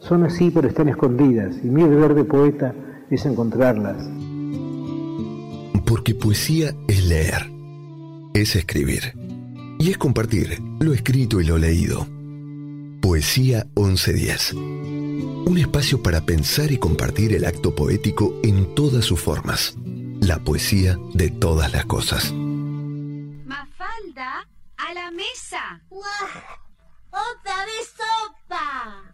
Son así pero están escondidas. Y mi deber de poeta es encontrarlas. Porque poesía es leer. Es escribir. Y es compartir lo escrito y lo leído. Poesía 1110. Un espacio para pensar y compartir el acto poético en todas sus formas. La poesía de todas las cosas. Mafalda, a la mesa. ¡Otra vez sopa!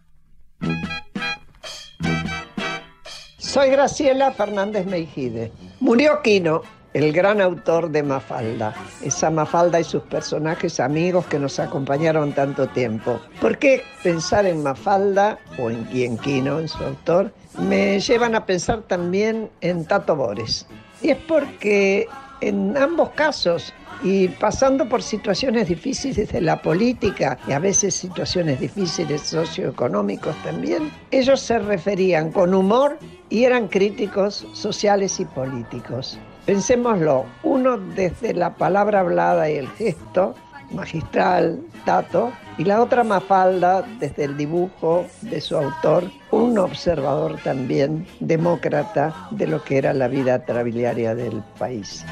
Soy Graciela Fernández Meijide. Murió Quino el gran autor de Mafalda, esa Mafalda y sus personajes amigos que nos acompañaron tanto tiempo. ¿Por qué pensar en Mafalda o en Quino, en su autor, me llevan a pensar también en Tato Bores? Y es porque en ambos casos y pasando por situaciones difíciles de la política y a veces situaciones difíciles socioeconómicos también, ellos se referían con humor y eran críticos sociales y políticos. Pensémoslo, uno desde la palabra hablada y el gesto, magistral, Tato, y la otra Mafalda desde el dibujo de su autor, un observador también demócrata de lo que era la vida trabiliaria del país.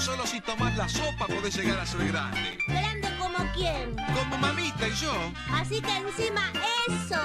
Solo si tomas la sopa podés llegar a ser grande. ¿Grande como quién? Como mamita y yo. Así que encima eso.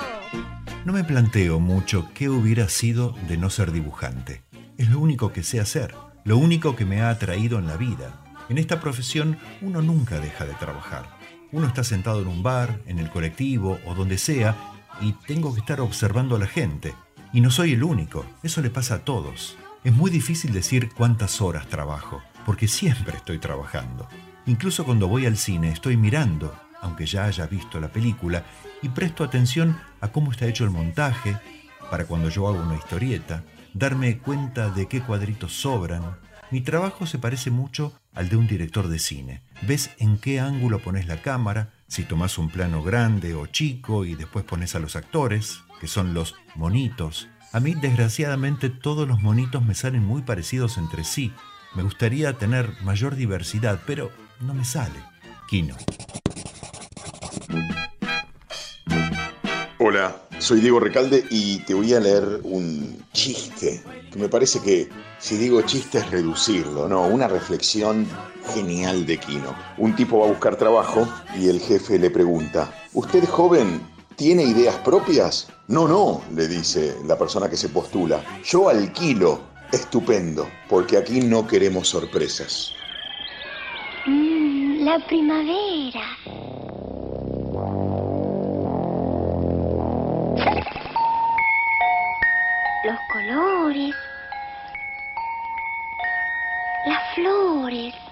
No me planteo mucho qué hubiera sido de no ser dibujante. Es lo único que sé hacer, lo único que me ha atraído en la vida. En esta profesión uno nunca deja de trabajar. Uno está sentado en un bar, en el colectivo o donde sea y tengo que estar observando a la gente. Y no soy el único, eso le pasa a todos. Es muy difícil decir cuántas horas trabajo, porque siempre estoy trabajando. Incluso cuando voy al cine estoy mirando, aunque ya haya visto la película, y presto atención a cómo está hecho el montaje, para cuando yo hago una historieta, darme cuenta de qué cuadritos sobran, Mi trabajo se parece mucho al de un director de cine. Ves en qué ángulo pones la cámara, si tomas un plano grande o chico y después pones a los actores, que son los monitos. A mí, desgraciadamente, todos los monitos me salen muy parecidos entre sí. Me gustaría tener mayor diversidad, pero no me sale. Kino. Hola, soy Diego Recalde y te voy a leer un chiste, que me parece que si digo chiste es reducirlo, ¿no? Una reflexión genial de Kino. Un tipo va a buscar trabajo y el jefe le pregunta, ¿usted joven tiene ideas propias? No, no, le dice la persona que se postula. Yo alquilo. Estupendo, porque aquí no queremos sorpresas. Mm, la primavera. Los colores. Las flores.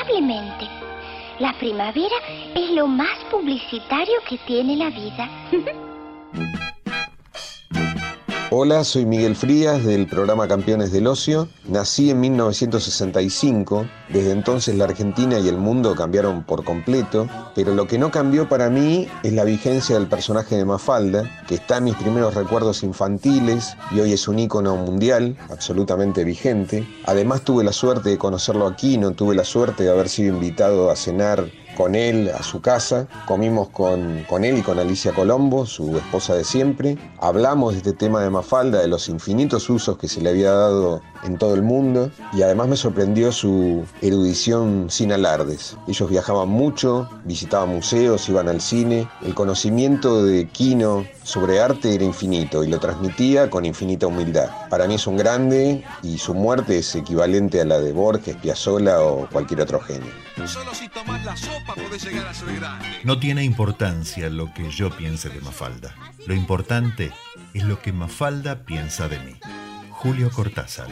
Indudablemente, la primavera es lo más publicitario que tiene la vida. Hola, soy Miguel Frías del programa Campeones del Ocio. Nací en 1965. Desde entonces la Argentina y el mundo cambiaron por completo, pero lo que no cambió para mí es la vigencia del personaje de Mafalda, que está en mis primeros recuerdos infantiles y hoy es un ícono mundial, absolutamente vigente. Además tuve la suerte de conocerlo aquí, no tuve la suerte de haber sido invitado a cenar con él a su casa, comimos con, con, él y con Alicia Colombo, su esposa de siempre, hablamos de este tema de Mafalda, de los infinitos usos que se le había dado en todo el mundo y además me sorprendió su erudición sin alardes. Ellos viajaban mucho, visitaban museos, iban al cine, el conocimiento de Quino sobre arte era infinito y lo transmitía con infinita humildad. Para mí es un grande y su muerte es equivalente a la de Borges, Piazzolla o cualquier otro genio. Solo si tomas la sopa podés llegar a ser grande. No tiene importancia lo que yo piense de Mafalda. Lo importante es lo que Mafalda piensa de mí. Julio Cortázar.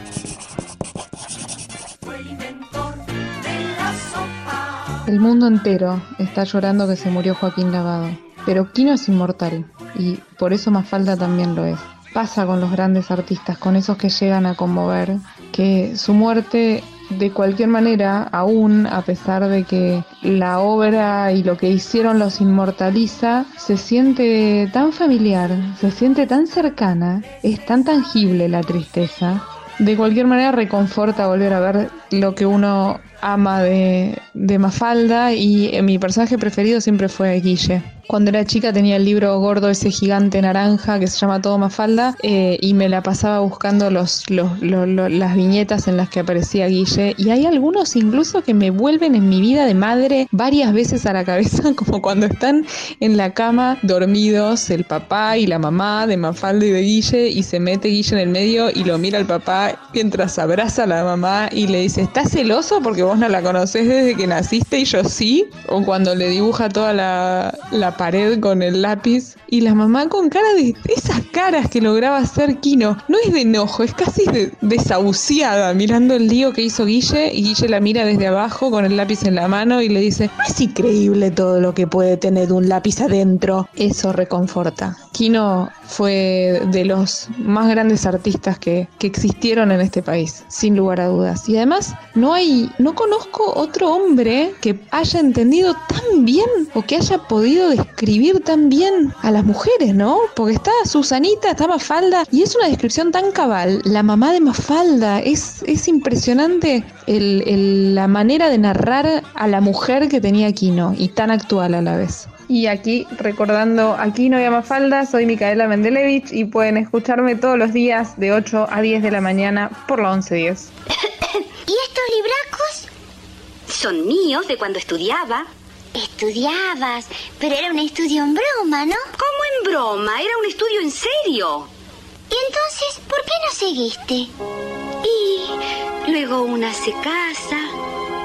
El mundo entero está llorando que se murió Joaquín Lavado, pero Quino es inmortal y por eso Mafalda también lo es. Pasa con los grandes artistas, con esos que llegan a conmover, que su muerte de cualquier manera, aún a pesar de que la obra y lo que hicieron los inmortaliza, se siente tan familiar, se siente tan cercana, es tan tangible la tristeza. De cualquier manera reconforta volver a ver lo que uno ama de, de Mafalda y mi personaje preferido siempre fue Guille. Cuando era chica tenía el libro gordo, ese gigante naranja que se llama Todo Mafalda, eh, y me la pasaba buscando los, los, los, las viñetas en las que aparecía Guille. Y hay algunos incluso que me vuelven en mi vida de madre varias veces a la cabeza, como cuando están en la cama dormidos el papá y la mamá de Mafalda y de Guille, y se mete Guille en el medio y lo mira al papá mientras abraza a la mamá y le dice, ¿estás celoso porque vos no la conocés desde que naciste y yo sí? O cuando le dibuja toda la, la pared con el lápiz y la mamá con cara de esas caras que lograba hacer Kino. No es de enojo, es casi de, desahuciada mirando el lío que hizo Guille y Guille la mira desde abajo con el lápiz en la mano y le dice, es increíble todo lo que puede tener un lápiz adentro. Eso reconforta. Kino fue de los más grandes artistas que, que existieron en este país, sin lugar a dudas. Y además no hay, no conozco otro hombre que haya entendido tan bien o que haya podido describir tan bien a las mujeres, ¿no? Porque está Susanita, está Mafalda, y es una descripción tan cabal. La mamá de Mafalda, es, es impresionante el, el, la manera de narrar a la mujer que tenía Kino y tan actual a la vez. Y aquí, recordando aquí no hay Mafalda, soy Micaela Mendelevich y pueden escucharme todos los días de 8 a 10 de la mañana por la 1110. ¿Y estos libracos? Son míos de cuando estudiaba. Estudiabas, pero era un estudio en broma, ¿no? ¿Cómo en broma? Era un estudio en serio. ¿Y entonces por qué no seguiste? Y luego una se casa.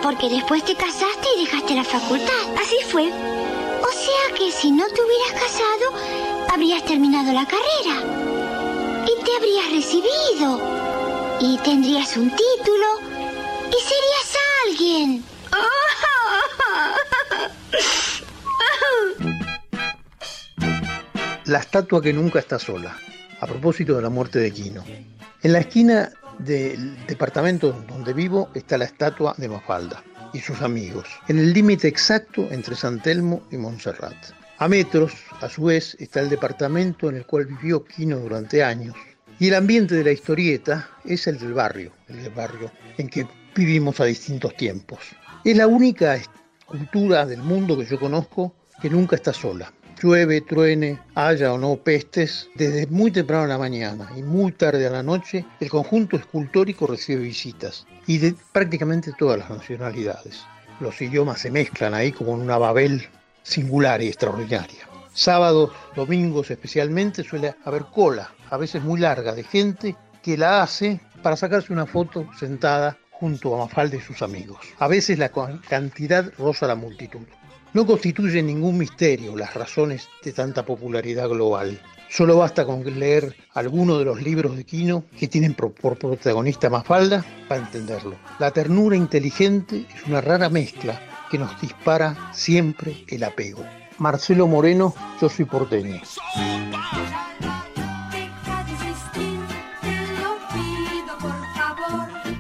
Porque después te casaste y dejaste la facultad. Así fue. O sea que si no te hubieras casado, habrías terminado la carrera y te habrías recibido y tendrías un título y serías alguien. La estatua que nunca está sola, a propósito de la muerte de Quino. En la esquina del departamento donde vivo está la estatua de Mafalda y sus amigos, en el límite exacto entre San Telmo y Montserrat. A metros, a su vez, está el departamento en el cual vivió Quino durante años. Y el ambiente de la historieta es el del barrio, el del barrio en que vivimos a distintos tiempos. Es la única cultura del mundo que yo conozco que nunca está sola llueve, truene, haya o no pestes, desde muy temprano en la mañana y muy tarde a la noche, el conjunto escultórico recibe visitas y de prácticamente todas las nacionalidades. Los idiomas se mezclan ahí como en una Babel singular y extraordinaria. Sábados, domingos especialmente suele haber cola, a veces muy larga, de gente que la hace para sacarse una foto sentada junto a Mafalda y sus amigos. A veces la cantidad roza la multitud. No constituye ningún misterio las razones de tanta popularidad global. Solo basta con leer alguno de los libros de Quino que tienen por, protagonista Mafalda para entenderlo. La ternura inteligente es una rara mezcla que nos dispara siempre el apego. Marcelo Moreno, yo soy porteño.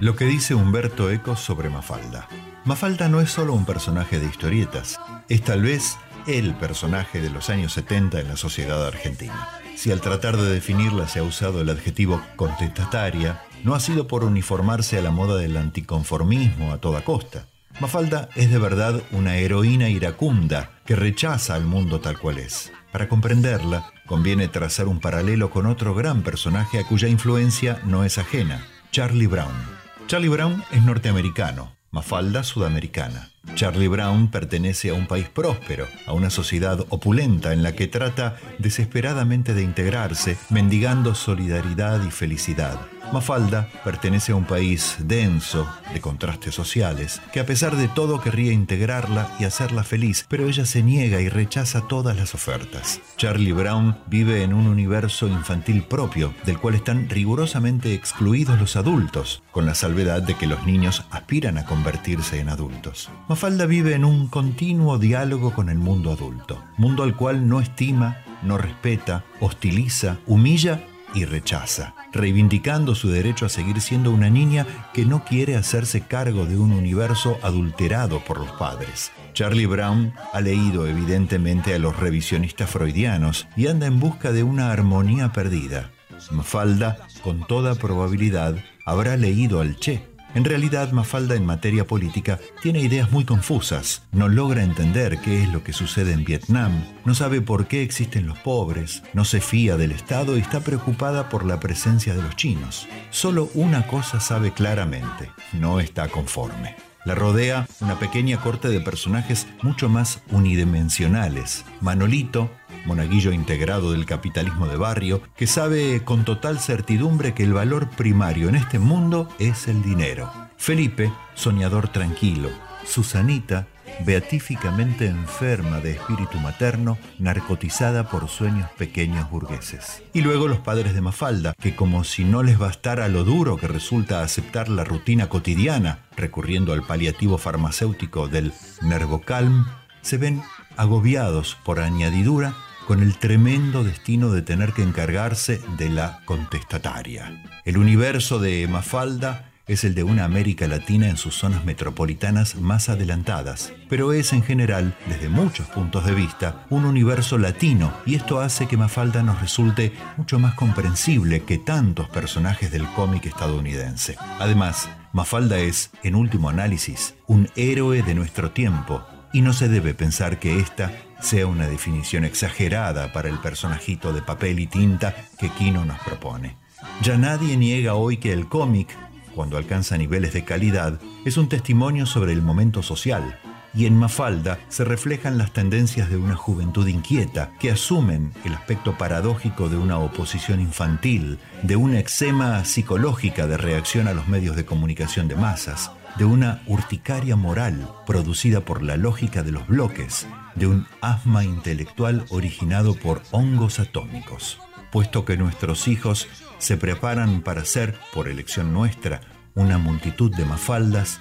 Lo que dice Humberto Eco sobre Mafalda. Mafalda no es solo un personaje de historietas, es tal vez el personaje de los años 70 en la sociedad argentina. Si al tratar de definirla se ha usado el adjetivo contestataria, no ha sido por uniformarse a la moda del anticonformismo a toda costa. Mafalda es de verdad una heroína iracunda que rechaza al mundo tal cual es. Para comprenderla, conviene trazar un paralelo con otro gran personaje a cuya influencia no es ajena, Charlie Brown. Charlie Brown es norteamericano, Mafalda sudamericana. Charlie Brown pertenece a un país próspero, a una sociedad opulenta en la que trata desesperadamente de integrarse, mendigando solidaridad y felicidad. Mafalda pertenece a un país denso, de contrastes sociales, que a pesar de todo querría integrarla y hacerla feliz, pero ella se niega y rechaza todas las ofertas. Charlie Brown vive en un universo infantil propio, del cual están rigurosamente excluidos los adultos, con la salvedad de que los niños aspiran a convertirse en adultos. Mafalda vive en un continuo diálogo con el mundo adulto, mundo al cual no estima, no respeta, hostiliza, humilla y rechaza, reivindicando su derecho a seguir siendo una niña que no quiere hacerse cargo de un universo adulterado por los padres. Charlie Brown ha leído evidentemente a los revisionistas freudianos y anda en busca de una armonía perdida. Mafalda, con toda probabilidad, habrá leído al Che, en realidad, Mafalda en materia política tiene ideas muy confusas, no logra entender qué es lo que sucede en Vietnam, no sabe por qué existen los pobres, no se fía del Estado y está preocupada por la presencia de los chinos. Solo una cosa sabe claramente, no está conforme. La rodea una pequeña corte de personajes mucho más unidimensionales. Manolito, monaguillo integrado del capitalismo de barrio, que sabe con total certidumbre que el valor primario en este mundo es el dinero. Felipe, soñador tranquilo. Susanita, beatíficamente enferma de espíritu materno, narcotizada por sueños pequeños burgueses. Y luego los padres de Mafalda, que como si no les bastara lo duro que resulta aceptar la rutina cotidiana, recurriendo al paliativo farmacéutico del Nervocalm, se ven agobiados por añadidura con el tremendo destino de tener que encargarse de la contestataria. El universo de Mafalda es el de una América Latina en sus zonas metropolitanas más adelantadas, pero es en general, desde muchos puntos de vista, un universo latino y esto hace que Mafalda nos resulte mucho más comprensible que tantos personajes del cómic estadounidense. Además, Mafalda es, en último análisis, un héroe de nuestro tiempo y no se debe pensar que esta sea una definición exagerada para el personajito de papel y tinta que Kino nos propone. Ya nadie niega hoy que el cómic, cuando alcanza niveles de calidad, es un testimonio sobre el momento social, y en Mafalda se reflejan las tendencias de una juventud inquieta que asumen el aspecto paradójico de una oposición infantil, de una eczema psicológica de reacción a los medios de comunicación de masas, de una urticaria moral producida por la lógica de los bloques, de un asma intelectual originado por hongos atómicos. Puesto que nuestros hijos se preparan para ser, por elección nuestra, una multitud de mafaldas,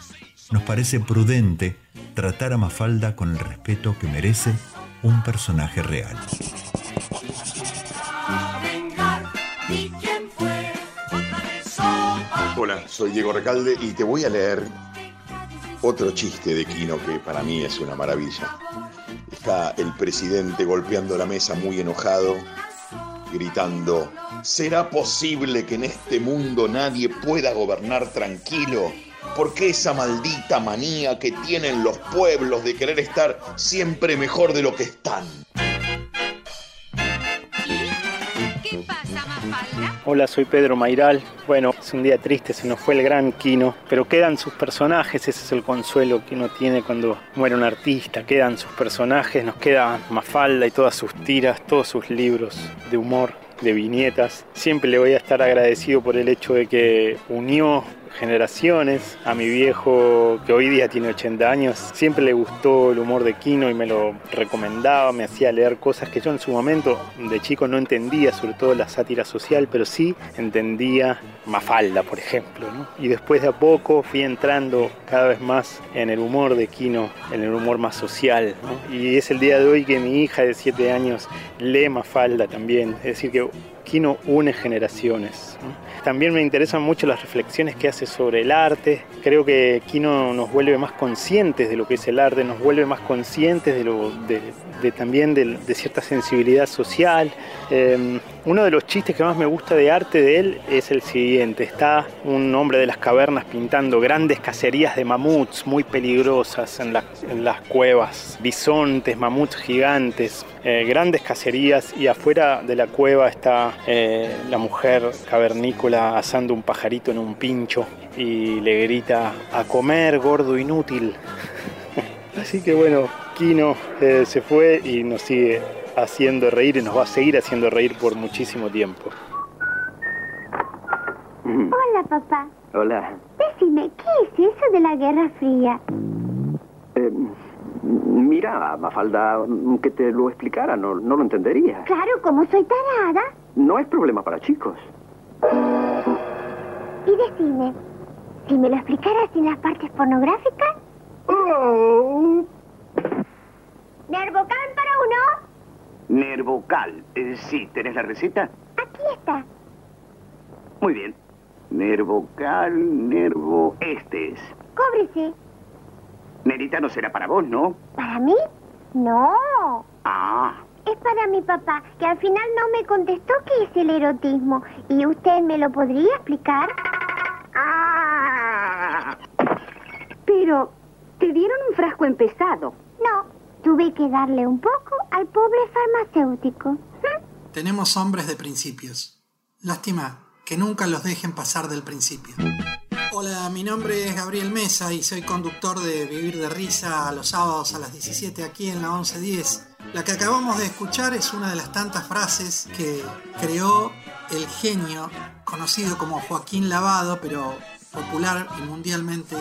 nos parece prudente tratar a Mafalda con el respeto que merece un personaje real. Hola, soy Diego Recalde y te voy a leer otro chiste de Quino que para mí es una maravilla. Está el presidente golpeando la mesa muy enojado, gritando, ¿será posible que en este mundo nadie pueda gobernar tranquilo? ¿Por qué esa maldita manía que tienen los pueblos de querer estar siempre mejor de lo que están? Hola, soy Pedro Mairal. Bueno, es un día triste, se nos fue el gran Quino, pero quedan sus personajes, ese es el consuelo que uno tiene cuando muere un artista, quedan sus personajes, nos queda Mafalda y todas sus tiras, todos sus libros de humor, de viñetas. Siempre le voy a estar agradecido por el hecho de que unió generaciones, a mi viejo que hoy día tiene 80 años, siempre le gustó el humor de Kino y me lo recomendaba, me hacía leer cosas que yo en su momento de chico no entendía, sobre todo la sátira social, pero sí entendía Mafalda, por ejemplo. Y después de a poco fui entrando cada vez más en el humor de Kino, en el humor más social. Y es el día de hoy que mi hija de 7 años lee Mafalda también, es decir, que Kino une generaciones. También me interesan mucho las reflexiones que hace sobre el arte. Creo que Kino nos vuelve más conscientes de lo que es el arte, nos vuelve más conscientes de, lo, también de, cierta sensibilidad social. Em, uno de los chistes que más me gusta de arte de él es el siguiente. Está un hombre de las cavernas pintando grandes cacerías de mamuts muy peligrosas en, las cuevas. Bisontes, mamuts gigantes, eh, grandes cacerías y afuera de la cueva está eh, la mujer cavernícola asando un pajarito en un pincho y le grita a comer gordo inútil. Así que bueno, Kino eh, se fue y nos sigue haciendo reír y nos va a seguir haciendo reír por muchísimo tiempo. Hola, papá. Hola. Decime, ¿qué es eso de la Guerra Fría? Mira, Mafalda, que te lo explicara, no, no lo entendería. Claro, como soy tarada. No es problema para chicos. Y decime, si me lo explicaras sin las partes pornográficas. Oh. ¿Nervocal para uno? Nervocal. Eh, sí, ¿tenés la receta? Aquí está. Muy bien. Nervocal, nervo... Este es. Cóbrese. Nerita no será para vos, ¿no? ¿Para mí? No. Ah. Es para mi papá, que al final no me contestó qué es el erotismo. ¿Y usted me lo podría explicar? Ah. Pero, te dieron un frasco empezado. No, tuve que darle un poco al pobre farmacéutico. Tenemos hombres de principios. Lástima que nunca los dejen pasar del principio. Hola, mi nombre es Gabriel Mesa y soy conductor de Vivir de Risa los sábados a las 17 aquí en la 1110. La que acabamos de escuchar es una de las tantas frases que creó el genio conocido como Joaquín Lavado, pero popular y mundialmente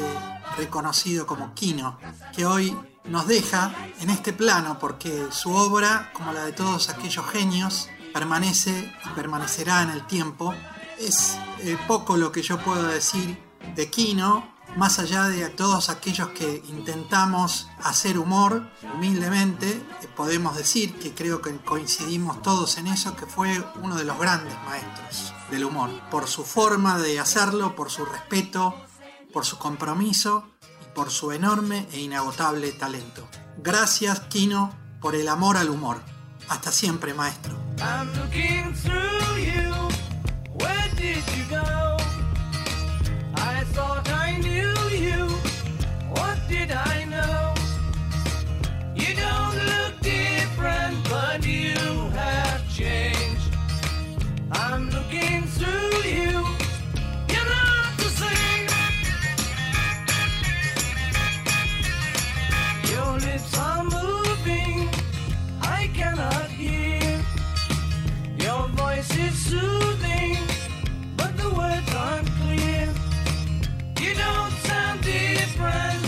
reconocido como Quino, que hoy nos deja en este plano porque su obra, como la de todos aquellos genios, permanece y permanecerá en el tiempo. Es eh, poco lo que yo puedo decir de Kino, más allá de todos aquellos que intentamos hacer humor humildemente, eh, podemos decir que creo que coincidimos todos en eso, que fue uno de los grandes maestros del humor, por su forma de hacerlo, por su respeto, por su compromiso y por su enorme e inagotable talento. Gracias, Kino, por el amor al humor. Hasta siempre, maestro. I thought I knew you. What did I know? You don't look different, but you have changed. I'm looking through you. You're not the same. Your lips are moving. I cannot hear. Your voice I friend.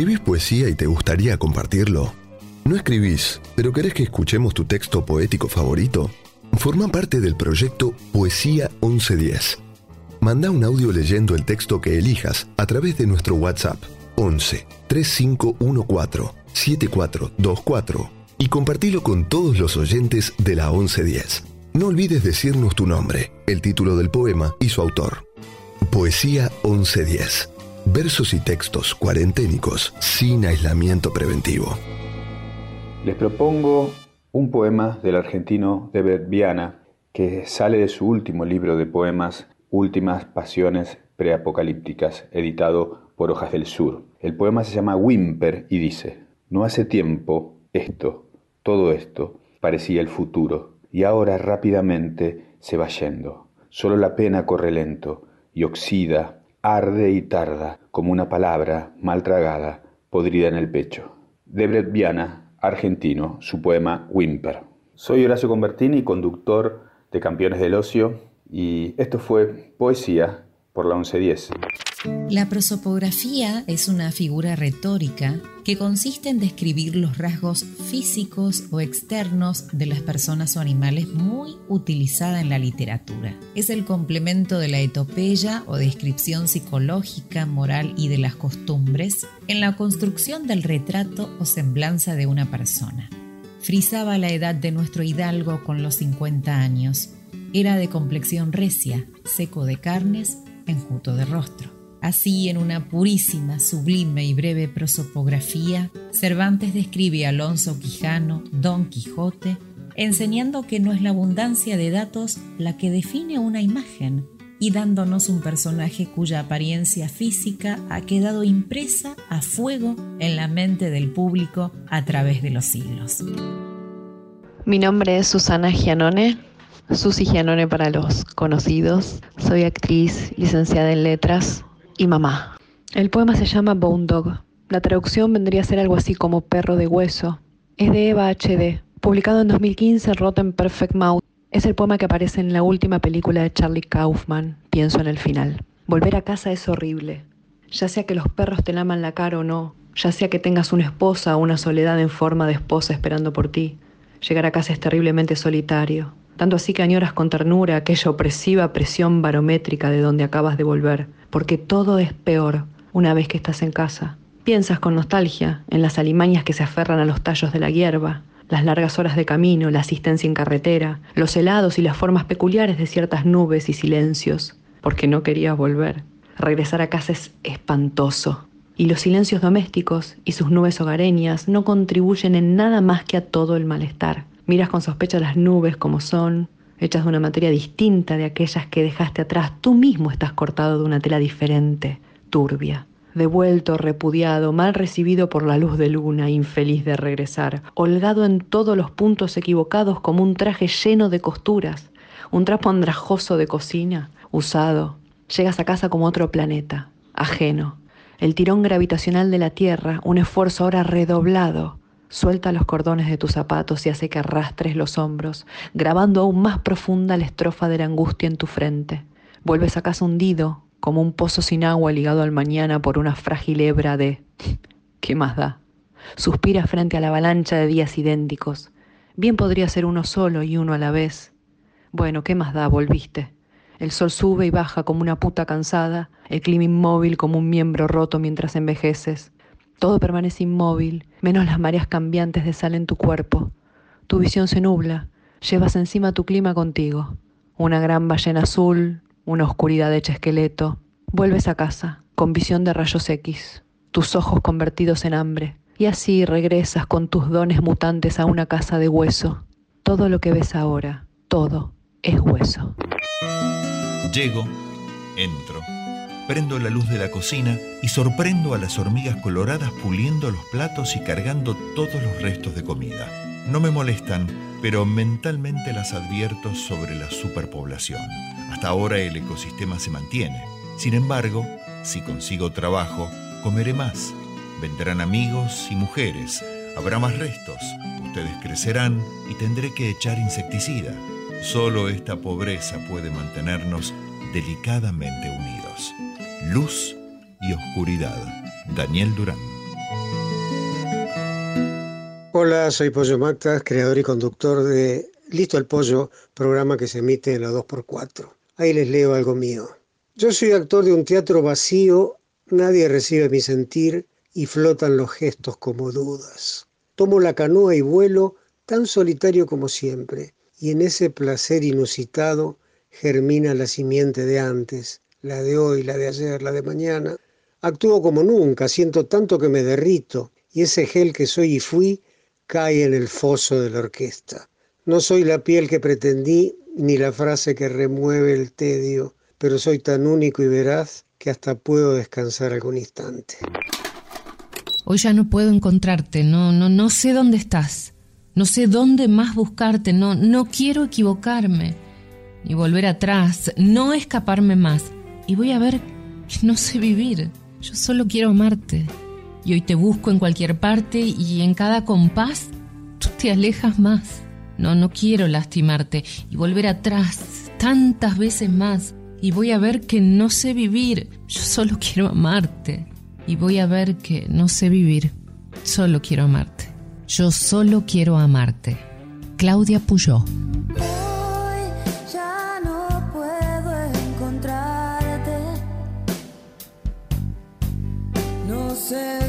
¿Escribís poesía y te gustaría compartirlo? ¿No escribís, pero querés que escuchemos tu texto poético favorito? Forma parte del proyecto Poesía 1110. Manda un audio leyendo el texto que elijas a través de nuestro WhatsApp 11 3514 7424 y compartilo con todos los oyentes de la 1110. No olvides decirnos tu nombre, el título del poema y su autor. Poesía 1110. Versos y textos cuarenténicos sin aislamiento preventivo. Les propongo un poema del argentino David Viana que sale de su último libro de poemas Últimas Pasiones Preapocalípticas, editado por Hojas del Sur. El poema se llama Wimper y dice, No hace tiempo esto, todo esto, parecía el futuro, y ahora rápidamente se va yendo. Solo la pena corre lento y oxida, arde y tarda, como una palabra mal tragada, podrida en el pecho. Debret Viana, argentino, su poema Wimper. Soy Horacio Convertini, conductor de Campeones del Ocio, y esto fue Poesía por la 1110. La prosopografía es una figura retórica que consiste en describir los rasgos físicos o externos de las personas o animales muy utilizada en la literatura. Es el complemento de la etopeya o descripción psicológica, moral y de las costumbres en la construcción del retrato o semblanza de una persona. Frisaba la edad de nuestro hidalgo con los 50 años. Era de complexión recia, seco de carnes, enjuto de rostro. Así, en una purísima, sublime y breve prosopografía, Cervantes describe a Alonso Quijano, Don Quijote, enseñando que no es la abundancia de datos la que define una imagen y dándonos un personaje cuya apariencia física ha quedado impresa a fuego en la mente del público a través de los siglos. Mi nombre es Susana Gianone, Susi Gianone para los conocidos. Soy actriz, licenciada en letras, y mamá. El poema se llama Bone Dog. La traducción vendría a ser algo así como perro de hueso. Es de Eva HD, publicado en 2015 en Rotten Perfect Mouth. Es el poema que aparece en la última película de Charlie Kaufman, Pienso en el final. Volver a casa es horrible. Ya sea que los perros te laman la cara o no, ya sea que tengas una esposa o una soledad en forma de esposa esperando por ti, llegar a casa es terriblemente solitario. Tanto así que añoras con ternura aquella opresiva presión barométrica de donde acabas de volver porque todo es peor una vez que estás en casa. Piensas con nostalgia en las alimañas que se aferran a los tallos de la hierba, las largas horas de camino, la asistencia en carretera, los helados y las formas peculiares de ciertas nubes y silencios, porque no querías volver. Regresar a casa es espantoso. Y los silencios domésticos y sus nubes hogareñas no contribuyen en nada más que a todo el malestar. Miras con sospecha las nubes como son, hechas de una materia distinta de aquellas que dejaste atrás. Tú mismo estás cortado de una tela diferente, turbia. Devuelto, repudiado, mal recibido por la luz de luna, infeliz de regresar, holgado en todos los puntos equivocados como un traje lleno de costuras, un trapo andrajoso de cocina, usado. Llegas a casa como otro planeta, ajeno. El tirón gravitacional de la Tierra, un esfuerzo ahora redoblado, Suelta los cordones de tus zapatos y hace que arrastres los hombros, grabando aún más profunda la estrofa de la angustia en tu frente. Vuelves a casa hundido, como un pozo sin agua ligado al mañana por una frágil hebra de... ¿Qué más da? Suspiras frente a la avalancha de días idénticos. Bien podría ser uno solo y uno a la vez. Bueno, ¿qué más da? Volviste. El sol sube y baja como una puta cansada, el clima inmóvil como un miembro roto mientras envejeces. Todo permanece inmóvil, menos las mareas cambiantes de sal en tu cuerpo. Tu visión se nubla, llevas encima tu clima contigo. Una gran ballena azul, una oscuridad hecha esqueleto. Vuelves a casa, con visión de rayos X, tus ojos convertidos en hambre. Y así regresas con tus dones mutantes a una casa de hueso. Todo lo que ves ahora, todo, es hueso. Llego, entro prendo la luz de la cocina y sorprendo a las hormigas coloradas puliendo los platos y cargando todos los restos de comida. No me molestan, pero mentalmente las advierto sobre la superpoblación. Hasta ahora el ecosistema se mantiene. Sin embargo, si consigo trabajo, comeré más. Vendrán amigos y mujeres. Habrá más restos. Ustedes crecerán y tendré que echar insecticida. Solo esta pobreza puede mantenernos delicadamente unidos. Luz y oscuridad. Daniel Durán. Hola, soy Pollo Mactas, creador y conductor de Listo el Pollo, programa que se emite en la 2x4. Ahí les leo algo mío. Yo soy actor de un teatro vacío, nadie recibe mi sentir y flotan los gestos como dudas. Tomo la canoa y vuelo tan solitario como siempre, y en ese placer inusitado germina la simiente de antes, la de hoy, la de ayer, la de mañana. Actúo como nunca, siento tanto que me derrito, y ese gel que soy y fui cae en el foso de la orquesta. No soy la piel que pretendí, ni la frase que remueve el tedio, pero soy tan único y veraz que hasta puedo descansar algún instante. Hoy ya no puedo encontrarte, no, no, no sé dónde estás. No sé dónde más buscarte, no, no quiero equivocarme, ni volver atrás, no escaparme más. Y voy a ver que no sé vivir. Yo solo quiero amarte. Y hoy te busco en cualquier parte y en cada compás tú te alejas más. No, no quiero lastimarte y volver atrás tantas veces más. Y voy a ver que no sé vivir. Yo solo quiero amarte. Y voy a ver que no sé vivir. Solo quiero amarte. Yo solo quiero amarte. Claudia Puyó. No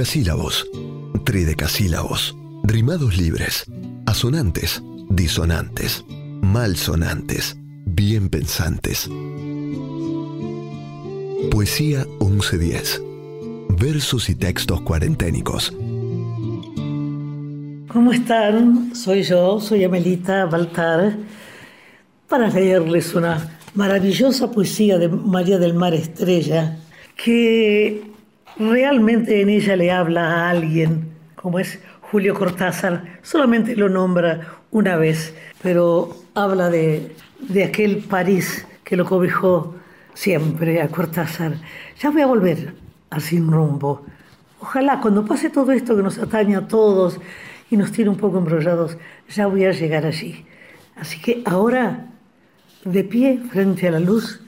dodecasílabos, tridecasílabos, rimados libres, asonantes, disonantes, malsonantes, bien pensantes. Poesía 1110. Versos y textos cuarenténicos. ¿Cómo están? Soy yo, soy Amelita Baltar, para leerles una maravillosa poesía de María del Mar Estrella, que realmente en ella le habla a alguien, como es Julio Cortázar, solamente lo nombra una vez, pero habla de, de aquel París que lo cobijó siempre a Cortázar. Ya voy a volver a Sin Rumbo. Ojalá cuando pase todo esto que nos atañe a todos y nos tiene un poco embrollados, ya voy a llegar allí. Así que ahora, de pie frente a la luz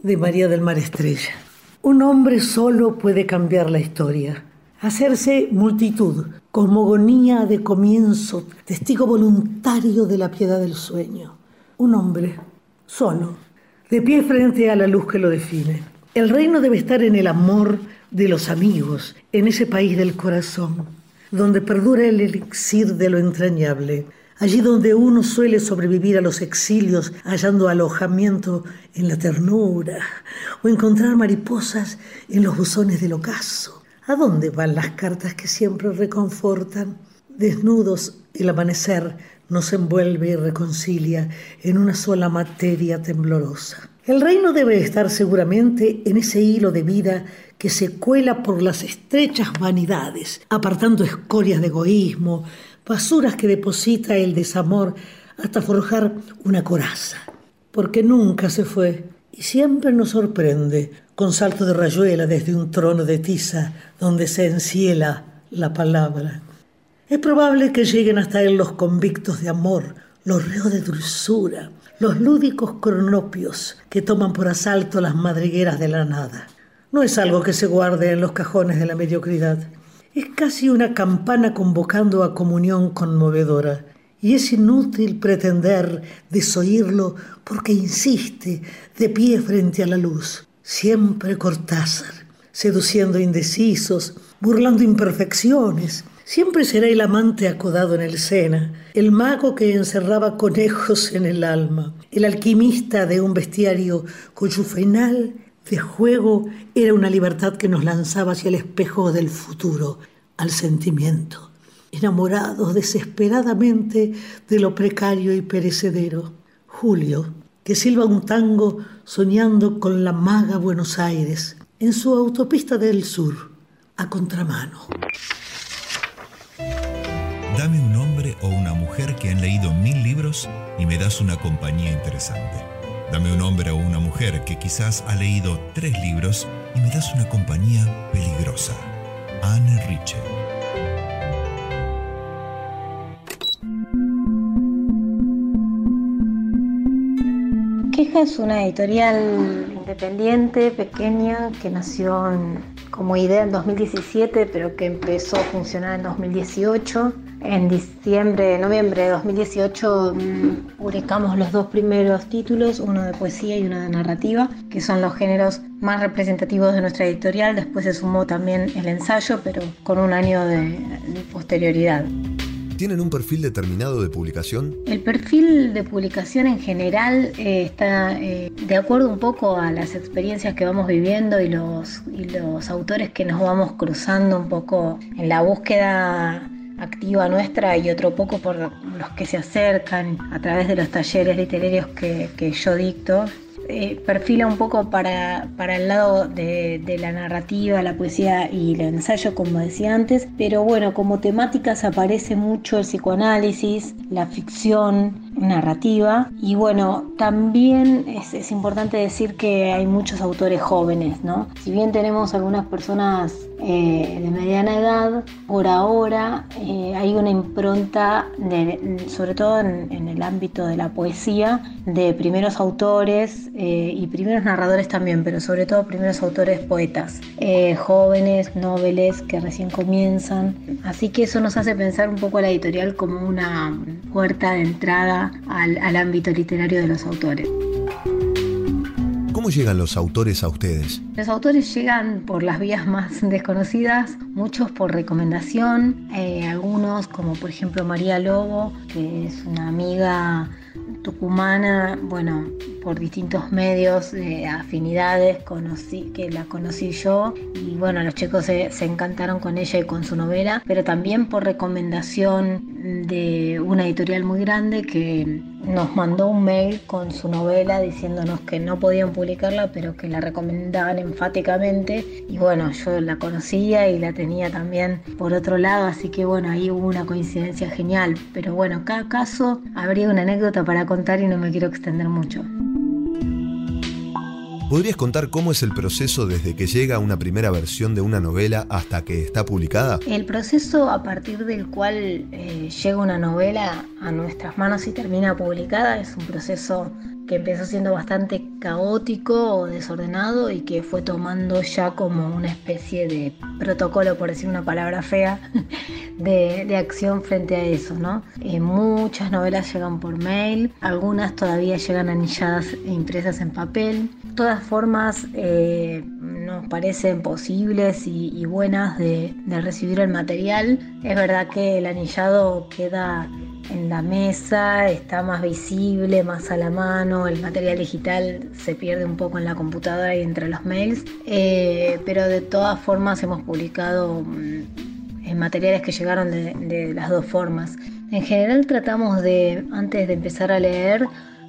de María del Mar Estrella. Un hombre solo puede cambiar la historia, hacerse multitud, cosmogonía de comienzo, testigo voluntario de la piedad del sueño. Un hombre solo, de pie frente a la luz que lo define. El reino debe estar en el amor de los amigos, en ese país del corazón, donde perdura el elixir de lo entrañable, allí donde uno suele sobrevivir a los exilios hallando alojamiento en la ternura o encontrar mariposas en los buzones del ocaso. ¿A dónde van las cartas que siempre reconfortan? Desnudos, el amanecer nos envuelve y reconcilia en una sola materia temblorosa. El reino debe estar seguramente en ese hilo de vida que se cuela por las estrechas vanidades, apartando escorias de egoísmo, basuras que deposita el desamor hasta forjar una coraza. Porque nunca se fue y siempre nos sorprende con salto de rayuela desde un trono de tiza donde se enciela la palabra. Es probable que lleguen hasta él los convictos de amor, los reos de dulzura, los lúdicos cronopios que toman por asalto las madrigueras de la nada. No es algo que se guarde en los cajones de la mediocridad. Es casi una campana convocando a comunión conmovedora. Y es inútil pretender desoírlo porque insiste de pie frente a la luz. Siempre Cortázar, seduciendo indecisos, burlando imperfecciones. Siempre será el amante acodado en el Sena, el mago que encerraba conejos en el alma, el alquimista de un bestiario cuyo final de juego era una libertad que nos lanzaba hacia el espejo del futuro, al sentimiento, enamorados desesperadamente de lo precario y perecedero. Julio, que silba un tango soñando con la maga Buenos Aires, en su autopista del sur, a contramano. Dame un hombre o una mujer que han leído mil libros y me das una compañía interesante. Dame un hombre o una mujer que quizás ha leído tres libros y me das una compañía peligrosa. Anne Riche. Queja es una editorial independiente, pequeña, que nació como idea en 2017, pero que empezó a funcionar en 2018. En diciembre, noviembre de 2018 mm, publicamos los dos primeros títulos, uno de poesía y uno de narrativa, que son los géneros más representativos de nuestra editorial. Después se sumó también el ensayo, pero con un año de, de posterioridad. ¿Tienen un perfil determinado de publicación? El perfil de publicación en general eh, está eh, de acuerdo un poco a las experiencias que vamos viviendo y los, y los autores que nos vamos cruzando un poco en la búsqueda activa nuestra y otro poco por los que se acercan a través de los talleres literarios que, yo dicto. Eh, perfila un poco para, para el lado de, de la narrativa, la poesía y el ensayo, como decía antes, pero bueno, como temáticas aparece mucho el psicoanálisis, la ficción narrativa y bueno, también es, es importante decir que hay muchos autores jóvenes, ¿no? Si bien tenemos algunas personas eh, de mediana edad, por ahora eh, hay una impronta, de- sobre todo en, en el ámbito de la poesía, de primeros autores eh, y primeros narradores también, pero sobre todo primeros autores poetas, eh, jóvenes, noveles que recién comienzan. Así que eso nos hace pensar un poco a la editorial como una puerta de entrada al, al ámbito literario de los autores. ¿Cómo llegan los autores a ustedes? Los autores llegan por las vías más desconocidas, muchos por recomendación, eh, algunos como por ejemplo María Lobo, que es una amiga tucumana, bueno, por distintos medios de afinidades conocí, que la conocí yo. Y bueno, los chicos se encantaron con ella y con su novela, pero también por recomendación de una editorial muy grande que nos mandó un mail con su novela diciéndonos que no podían publicarla, pero que la recomendaban enfáticamente. Y bueno, yo la conocía y la tenía también por otro lado, así que bueno, ahí hubo una coincidencia genial. Pero bueno, cada caso habría una anécdota para contar y no me quiero extender mucho. ¿Podrías contar cómo es el proceso desde que llega una primera versión de una novela hasta que está publicada? El proceso a partir del cual eh, llega una novela a nuestras manos y termina publicada es un proceso que empezó siendo bastante caótico o desordenado y que fue tomando ya como una especie de protocolo, por decir una palabra fea, de, de acción frente a eso, ¿no? Eh, muchas novelas llegan por mail, algunas todavía llegan anilladas e impresas en papel. Todas formas, eh, nos parecen posibles y, y buenas de, de recibir el material. Es verdad que el anillado queda en la mesa, está más visible, más a la mano, el material digital se pierde un poco en la computadora y entre los mails, eh, pero de todas formas hemos publicado en materiales que llegaron de, de las dos formas. En general tratamos de, antes de empezar a leer,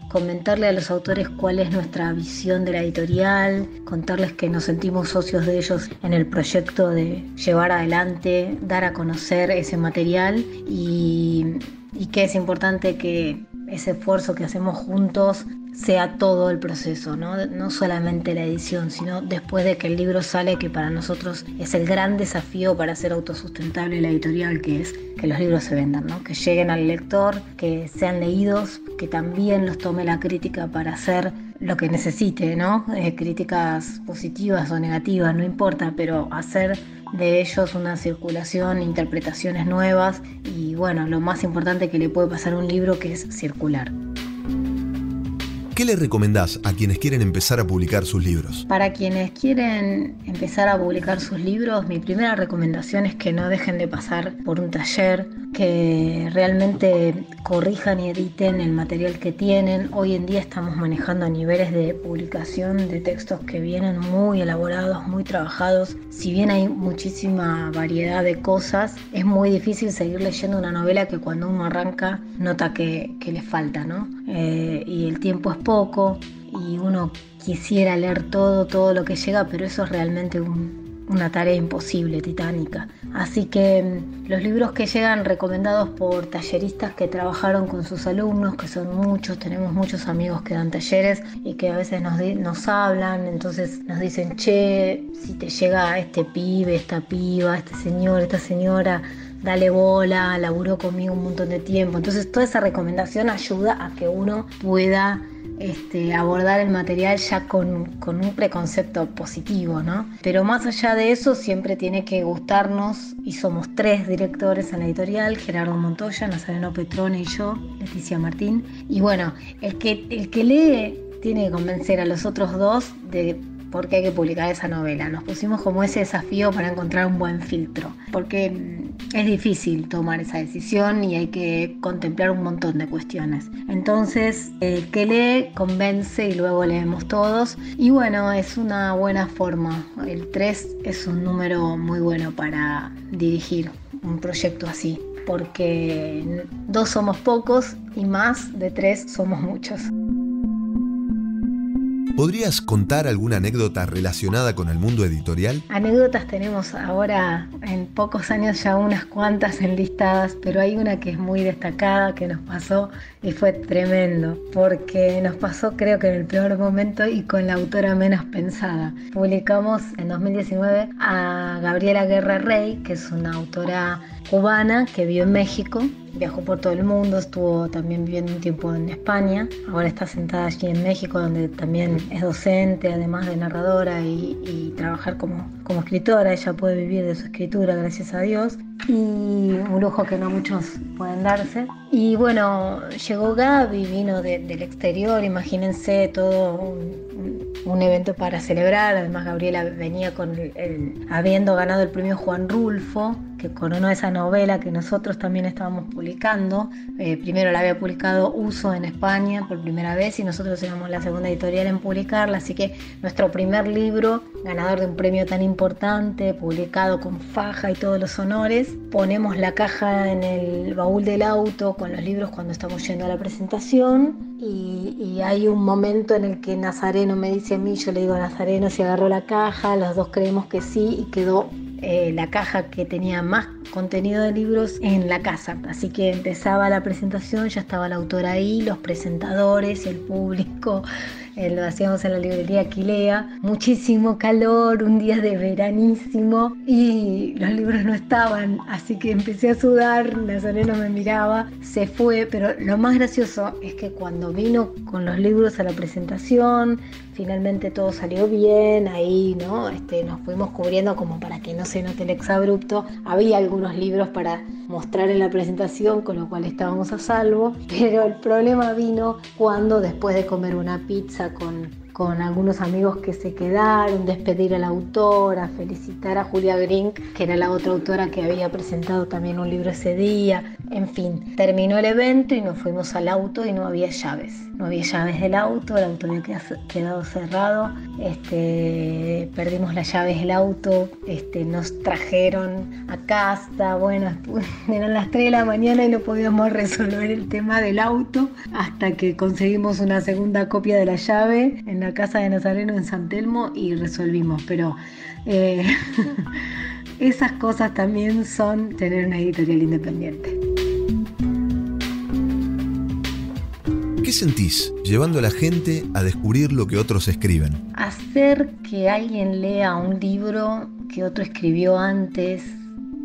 comentarle a los autores cuál es nuestra visión de la editorial, contarles que nos sentimos socios de ellos en el proyecto de llevar adelante, dar a conocer ese material y, y que es importante que ese esfuerzo que hacemos juntos sea todo el proceso, ¿no? no solamente la edición, sino después de que el libro sale, que para nosotros es el gran desafío para ser autosustentable la editorial, que es que los libros se vendan, ¿no? que lleguen al lector, que sean leídos, que también los tome la crítica para hacer lo que necesite, ¿no? Eh, críticas positivas o negativas, no importa, pero hacer de ellos una circulación, interpretaciones nuevas y bueno, lo más importante que le puede pasar a un libro que es circular. ¿Qué le recomendás a quienes quieren empezar a publicar sus libros? Para quienes quieren empezar a publicar sus libros, mi primera recomendación es que no dejen de pasar por un taller, que realmente corrijan y editen el material que tienen. Hoy en día estamos manejando niveles de publicación de textos que vienen muy elaborados, muy trabajados. Si bien hay muchísima variedad de cosas, es muy difícil seguir leyendo una novela que cuando uno arranca nota que, que le falta, ¿no? Eh, y el tiempo es poco y uno quisiera leer todo, todo lo que llega, pero eso es realmente un, una tarea imposible, titánica. Así que mm, los libros que llegan recomendados por talleristas que trabajaron con sus alumnos, que son muchos, tenemos muchos amigos que dan talleres y que a veces nos, nos hablan, entonces nos dicen, che, si te llega este pibe, esta piba, este señor, esta señora, dale bola, laburó conmigo un montón de tiempo. Entonces toda esa recomendación ayuda a que uno pueda este, abordar el material ya con, con, un preconcepto positivo, ¿no? Pero más allá de eso, siempre tiene que gustarnos, y somos tres directores en la editorial, Gerardo Montoya, Nazareno Petrone y yo, Leticia Martín. Y bueno, el que, el que lee tiene que convencer a los otros dos de por qué hay que publicar esa novela. Nos pusimos como ese desafío para encontrar un buen filtro, porque es difícil tomar esa decisión y hay que contemplar un montón de cuestiones. Entonces, el que lee convence y luego leemos todos. Y bueno, es una buena forma. El 3 es un número muy bueno para dirigir un proyecto así, porque dos somos pocos y más de tres somos muchos. ¿Podrías contar alguna anécdota relacionada con el mundo editorial? Anécdotas tenemos ahora en pocos años ya unas cuantas enlistadas, pero hay una que es muy destacada que nos pasó y fue tremendo, porque nos pasó creo que en el peor momento y con la autora menos pensada. Publicamos en 2019 a Gabriela Guerra Rey, que es una autora cubana que vive en México, viajó por todo el mundo, estuvo también viviendo un tiempo en España, ahora está sentada allí en México donde también es docente, además de narradora y, y trabajar como, como escritora, ella puede vivir de su escritura, gracias a Dios, y un lujo que no muchos pueden darse. Y bueno, llegó Gaby, vino de, del exterior, imagínense todo un, un evento para celebrar. Además, Gabriela venía con el- habiendo ganado el premio Juan Rulfo, que coronó esa novela que nosotros también estábamos publicando. Eh, primero la había publicado Uso en España por primera vez y nosotros éramos la segunda editorial en publicarla. Así que nuestro primer libro, ganador de un premio tan importante, publicado con faja y todos los honores, ponemos la caja en el baúl del auto con los libros cuando estamos yendo a la presentación y, y hay un momento en el que Nazareno me dice a mí, yo le digo a Nazareno si agarró la caja, los dos creemos que sí y quedó eh, la caja que tenía más contenido de libros en la casa. Así que empezaba la presentación, ya estaba la autora ahí, los presentadores el público. Eh, lo hacíamos en la librería Aquilea. Muchísimo calor, un día de veranísimo y los libros no estaban. Así que empecé a sudar, Nazareno me miraba, se fue. Pero lo más gracioso es que cuando vino con los libros a la presentación, finalmente todo salió bien, ahí ¿no? este, nos fuimos cubriendo como para que no se note el exabrupto. Había algunos libros para mostrar en la presentación, con lo cual estábamos a salvo, pero el problema vino cuando después de comer una pizza con, con algunos amigos que se quedaron, despedir a la autora, felicitar a Julia Grink, que era la otra autora que había presentado también un libro ese día. En fin, terminó el evento y nos fuimos al auto y no había llaves. No había llaves del auto, el auto había queda- quedado cerrado. Este, perdimos las llaves del auto, este, nos trajeron a casa. Bueno, eran las 3 de la mañana y no podíamos resolver el tema del auto hasta que conseguimos una segunda copia de la llave en la casa de Nazareno en San Telmo y resolvimos. Pero eh, esas cosas también son tener una editorial independiente. ¿Qué sentís llevando a la gente a descubrir lo que otros escriben? Hacer que alguien lea un libro que otro escribió antes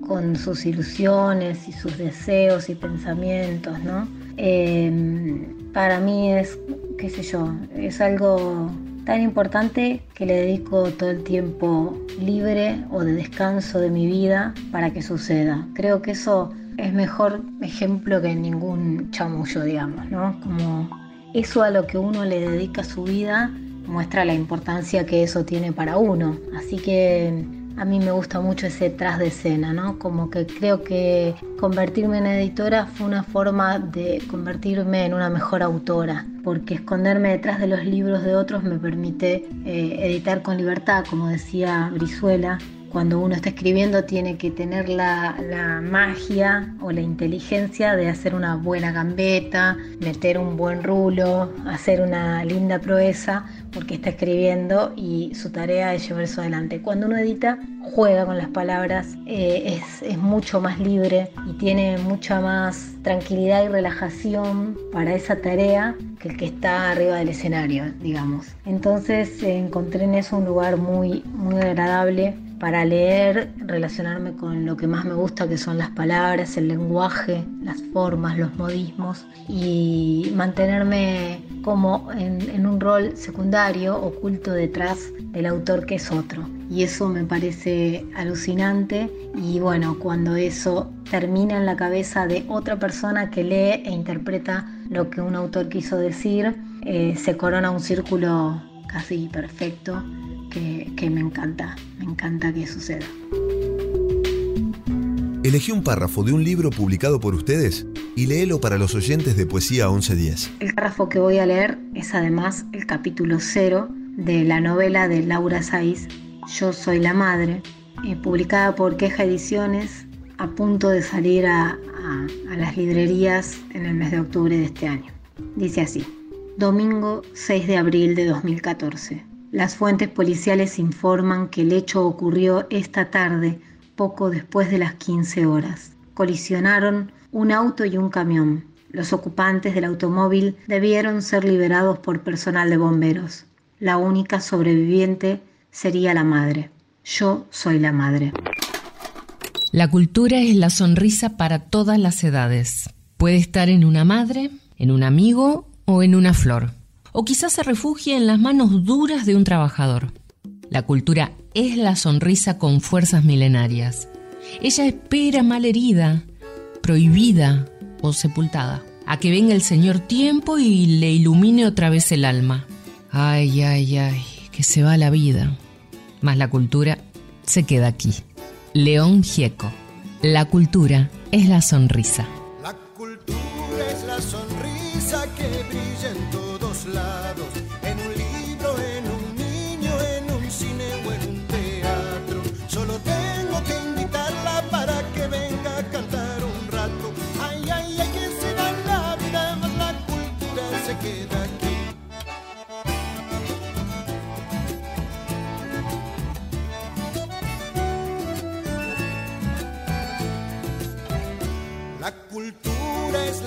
con sus ilusiones y sus deseos y pensamientos, ¿no? Eh, para mí es, qué sé yo, es algo tan importante que le dedico todo el tiempo libre o de descanso de mi vida para que suceda. Creo que eso es mejor ejemplo que ningún chamullo, digamos, ¿no? Como eso a lo que uno le dedica su vida muestra la importancia que eso tiene para uno. Así que a mí me gusta mucho ese tras de escena, ¿no? Como que creo que convertirme en editora fue una forma de convertirme en una mejor autora, porque esconderme detrás de los libros de otros me permite eh, editar con libertad, como decía Brizuela, cuando uno está escribiendo tiene que tener la, la, magia o la inteligencia de hacer una buena gambeta, meter un buen rulo, hacer una linda proeza, porque está escribiendo y su tarea es llevar eso adelante. Cuando uno edita, juega con las palabras, eh, es, es mucho más libre y tiene mucha más tranquilidad y relajación para esa tarea que el que está arriba del escenario, digamos. Entonces eh, encontré en eso un lugar muy, muy agradable para leer, relacionarme con lo que más me gusta, que son las palabras, el lenguaje, las formas, los modismos, y mantenerme como en, un rol secundario, oculto detrás del autor que es otro. Y eso me parece alucinante y bueno, cuando eso termina en la cabeza de otra persona que lee e interpreta lo que un autor quiso decir, eh, se corona un círculo casi perfecto que, que, me encanta, me encanta que suceda. Elegí un párrafo de un libro publicado por ustedes y léelo para los oyentes de Poesía 1110. El párrafo que voy a leer es además el capítulo cero de la novela de Laura Saiz, Yo soy la madre, eh, publicada por Queja Ediciones, a punto de salir a, a, a las librerías en el mes de octubre de este año. Dice así, domingo 6 de abril de 2014. Las fuentes policiales informan que el hecho ocurrió esta tarde, poco después de las 15 horas. Colisionaron un auto y un camión. Los ocupantes del automóvil debieron ser liberados por personal de bomberos. La única sobreviviente sería la madre. Yo soy la madre. La cultura es la sonrisa para todas las edades. Puede estar en una madre, en un amigo o en una flor o quizás se refugie en las manos duras de un trabajador. La cultura es la sonrisa con fuerzas milenarias. Ella espera malherida, prohibida o sepultada, a que venga el Señor tiempo y le ilumine otra vez el alma. Ay, ay, ay, que se va la vida, más la cultura se queda aquí. León Gieco. La cultura es la sonrisa. La cultura es la sonrisa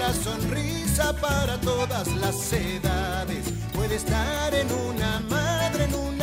la sonrisa para todas las edades. Puede estar en una madre, en un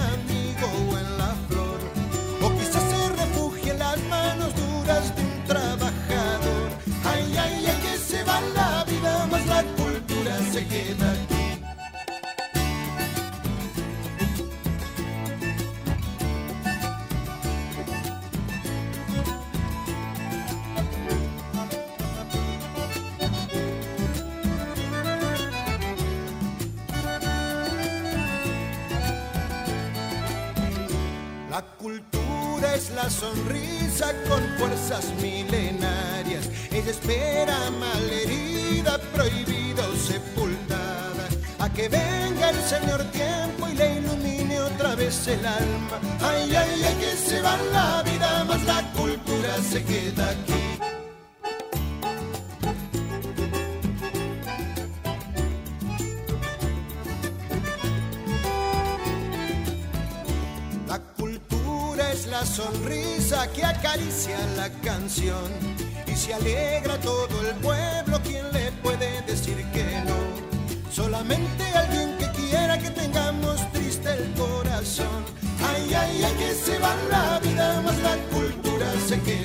cultura es la sonrisa con fuerzas milenarias. Ella espera malherida, prohibida o sepultada. A que venga el Señor tiempo y le ilumine otra vez el alma. Ay, ay, ay, que se va la vida, más la cultura se queda aquí. Sonrisa que acaricia la canción y se alegra todo el pueblo. ¿Quién le puede decir que no? Solamente alguien que quiera que tengamos triste el corazón. Ay, ay, ay, que se va la vida, más la cultura se queda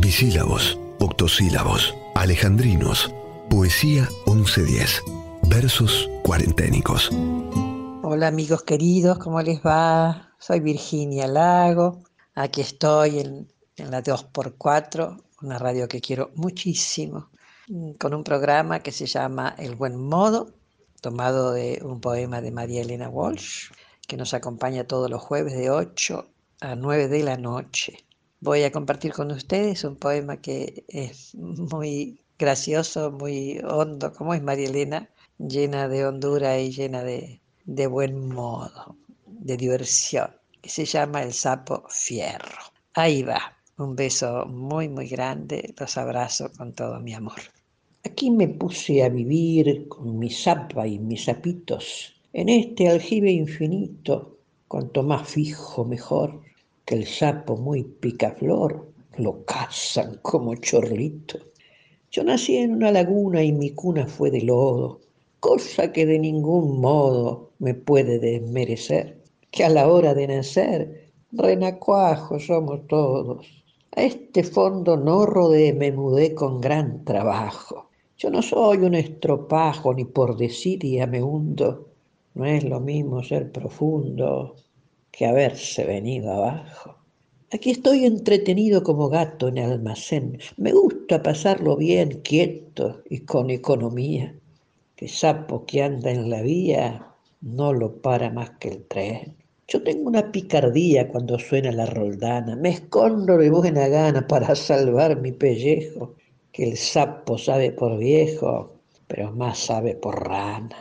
Bisílabos, octosílabos, alejandrinos, poesía 1110, versos cuarenténicos. Hola amigos queridos, ¿cómo les va? Soy Virginia Lago, aquí estoy en, en la 2x4, una radio que quiero muchísimo, con un programa que se llama El Buen Modo, tomado de un poema de María Elena Walsh, que nos acompaña todos los jueves de 8 a 9 de la noche. Voy a compartir con ustedes un poema que es muy gracioso, muy hondo, como es María Elena, llena de hondura y llena de, de buen modo, de diversión, que se llama El sapo fierro. Ahí va, un beso muy, muy grande, los abrazo con todo mi amor. Aquí me puse a vivir con mi zapa y mis sapitos, en este aljibe infinito, cuanto más fijo mejor, que el sapo muy picaflor lo cazan como chorlito. Yo nací en una laguna y mi cuna fue de lodo, cosa que de ningún modo me puede desmerecer, que a la hora de nacer, renacuajos somos todos. A este fondo no rodé, me mudé con gran trabajo. Yo no soy un estropajo, ni por desidia me hundo. No es lo mismo ser profundo que haberse venido abajo. Aquí estoy entretenido como gato en el almacén. Me gusta pasarlo bien, quieto y con economía. Que sapo que anda en la vía no lo para más que el tren. Yo tengo una picardía cuando suena la roldana. Me escondo de buena gana para salvar mi pellejo. Que el sapo sabe por viejo, pero más sabe por rana.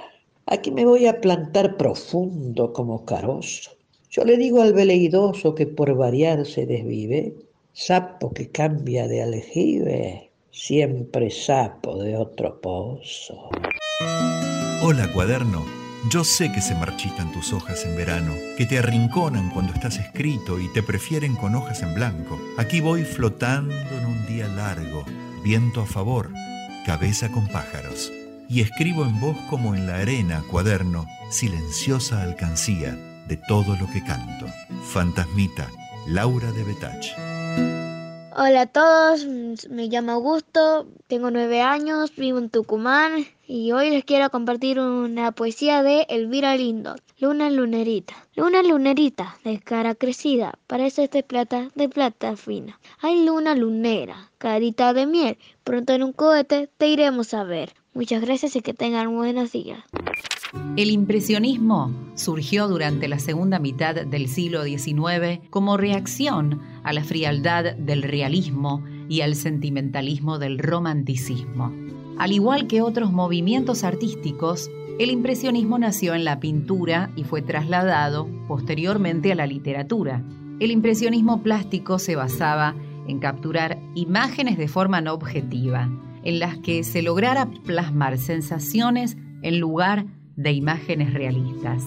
Aquí me voy a plantar profundo como carozo. Yo le digo al veleidoso que por variar se desvive, sapo que cambia de aljibe, siempre sapo de otro pozo. Hola cuaderno, yo sé que se marchitan tus hojas en verano, que te arrinconan cuando estás escrito y te prefieren con hojas en blanco. Aquí voy flotando en un día largo, viento a favor, cabeza con pájaros. y escribo en voz como en la arena, cuaderno, silenciosa alcancía de todo lo que canto. Fantasmita, Laura de Betach. Hola a todos, me llamo Augusto, tengo nueve años, vivo en Tucumán y hoy les quiero compartir una poesía de Elvira Lindo, Luna Lunerita. Luna Lunerita, de cara crecida, parece de plata, de plata fina. Ay luna lunera, carita de miel, pronto en un cohete te iremos a ver. Muchas gracias y que tengan buenos días. El impresionismo surgió durante la segunda mitad del siglo XIX como reacción a la frialdad del realismo y al sentimentalismo del romanticismo. Al igual que otros movimientos artísticos, el impresionismo nació en la pintura y fue trasladado posteriormente a la literatura. El impresionismo plástico se basaba en capturar imágenes de forma no objetiva, en las que se lograra plasmar sensaciones en lugar de imágenes realistas.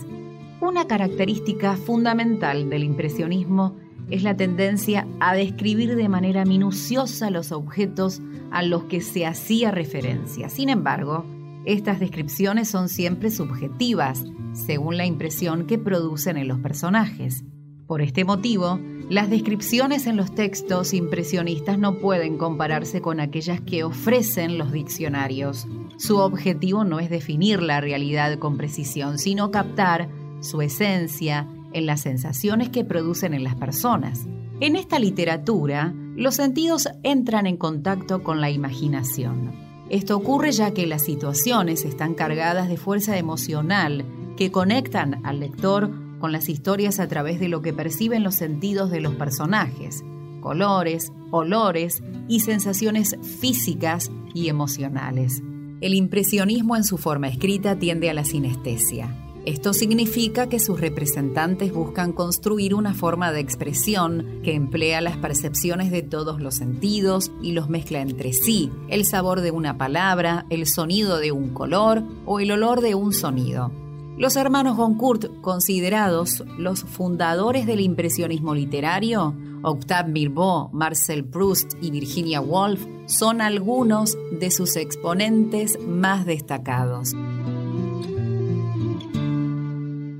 Una característica fundamental del impresionismo es la tendencia a describir de manera minuciosa los objetos a los que se hacía referencia. Sin embargo, estas descripciones son siempre subjetivas, según la impresión que producen en los personajes. Por este motivo, las descripciones en los textos impresionistas no pueden compararse con aquellas que ofrecen los diccionarios. Su objetivo no es definir la realidad con precisión, sino captar su esencia en las sensaciones que producen en las personas. En esta literatura, los sentidos entran en contacto con la imaginación. Esto ocurre ya que las situaciones están cargadas de fuerza emocional que conectan al lector con las historias a través de lo que perciben los sentidos de los personajes, colores, olores y sensaciones físicas y emocionales. El impresionismo en su forma escrita tiende a la sinestesia. Esto significa que sus representantes buscan construir una forma de expresión que emplea las percepciones de todos los sentidos y los mezcla entre sí, el sabor de una palabra, el sonido de un color o el olor de un sonido. Los hermanos Goncourt, considerados los fundadores del impresionismo literario, Octave Mirbeau, Marcel Proust y Virginia Woolf, son algunos de sus exponentes más destacados.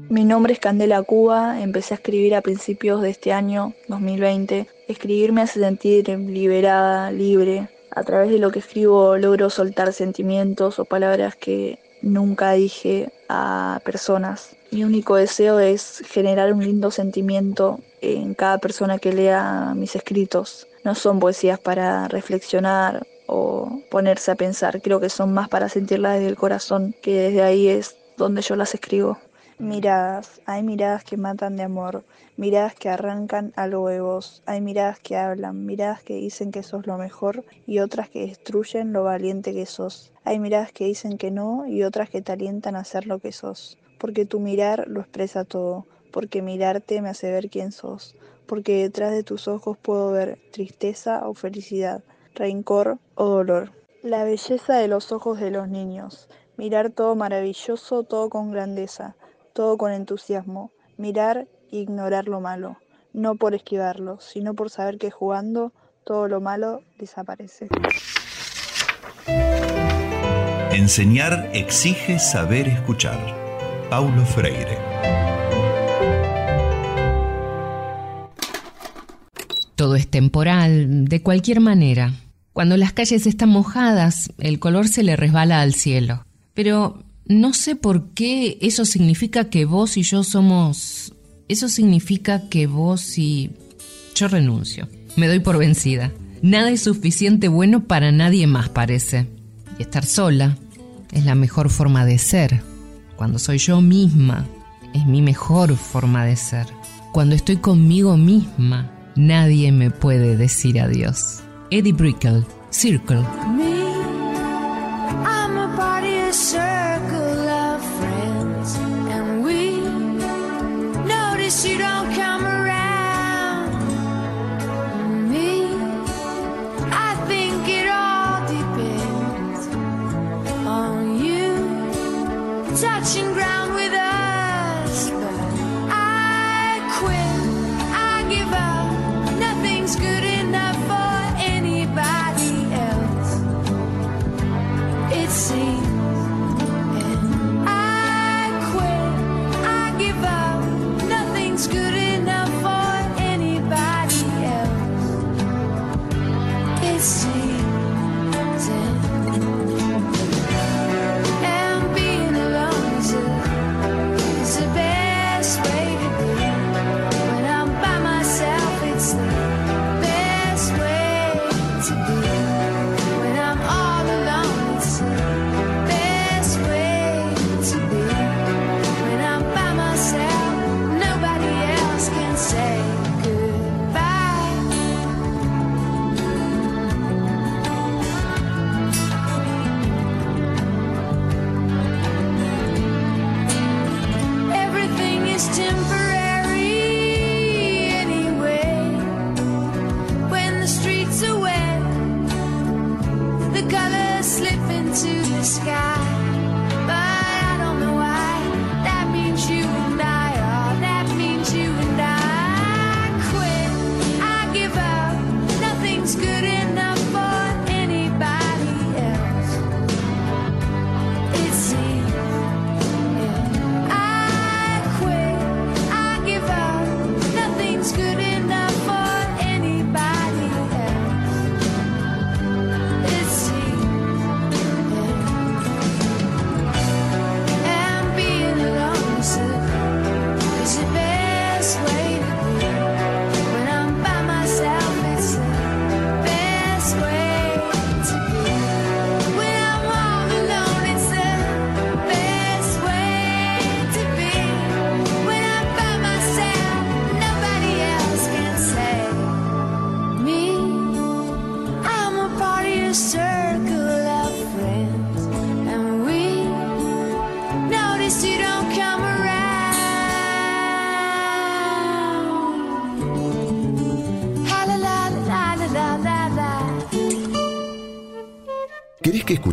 Mi nombre es Candela Cuba, empecé a escribir a principios de este año, 2020. Escribir me hace sentir liberada, libre. A través de lo que escribo logro soltar sentimientos o palabras que nunca dije a personas. Mi único deseo es generar un lindo sentimiento en cada persona que lea mis escritos. No son poesías para reflexionar o ponerse a pensar, creo que son más para sentirlas desde el corazón, que desde ahí es donde yo las escribo. Miradas, hay miradas que matan de amor, miradas que arrancan a los huevos, hay miradas que hablan, miradas que dicen que sos lo mejor y otras que destruyen lo valiente que sos. Hay miradas que dicen que no y otras que te alientan a ser lo que sos. Porque tu mirar lo expresa todo, porque mirarte me hace ver quién sos, porque detrás de tus ojos puedo ver tristeza o felicidad, rencor o dolor. La belleza de los ojos de los niños, mirar todo maravilloso, todo con grandeza, todo con entusiasmo, mirar ignorar lo malo, no por esquivarlo, sino por saber que jugando todo lo malo desaparece. Enseñar exige saber escuchar. Paulo Freire. Todo es temporal, de cualquier manera. Cuando las calles están mojadas, el color se le resbala al cielo. Pero no sé por qué eso significa que vos y yo somos... Eso significa que vos y... Yo renuncio. Me doy por vencida. Nada es suficiente bueno para nadie más, parece. Y estar sola es la mejor forma de ser. Cuando soy yo misma, es mi mejor forma de ser. Cuando estoy conmigo misma, nadie me puede decir adiós. Eddie Brickell, Circle.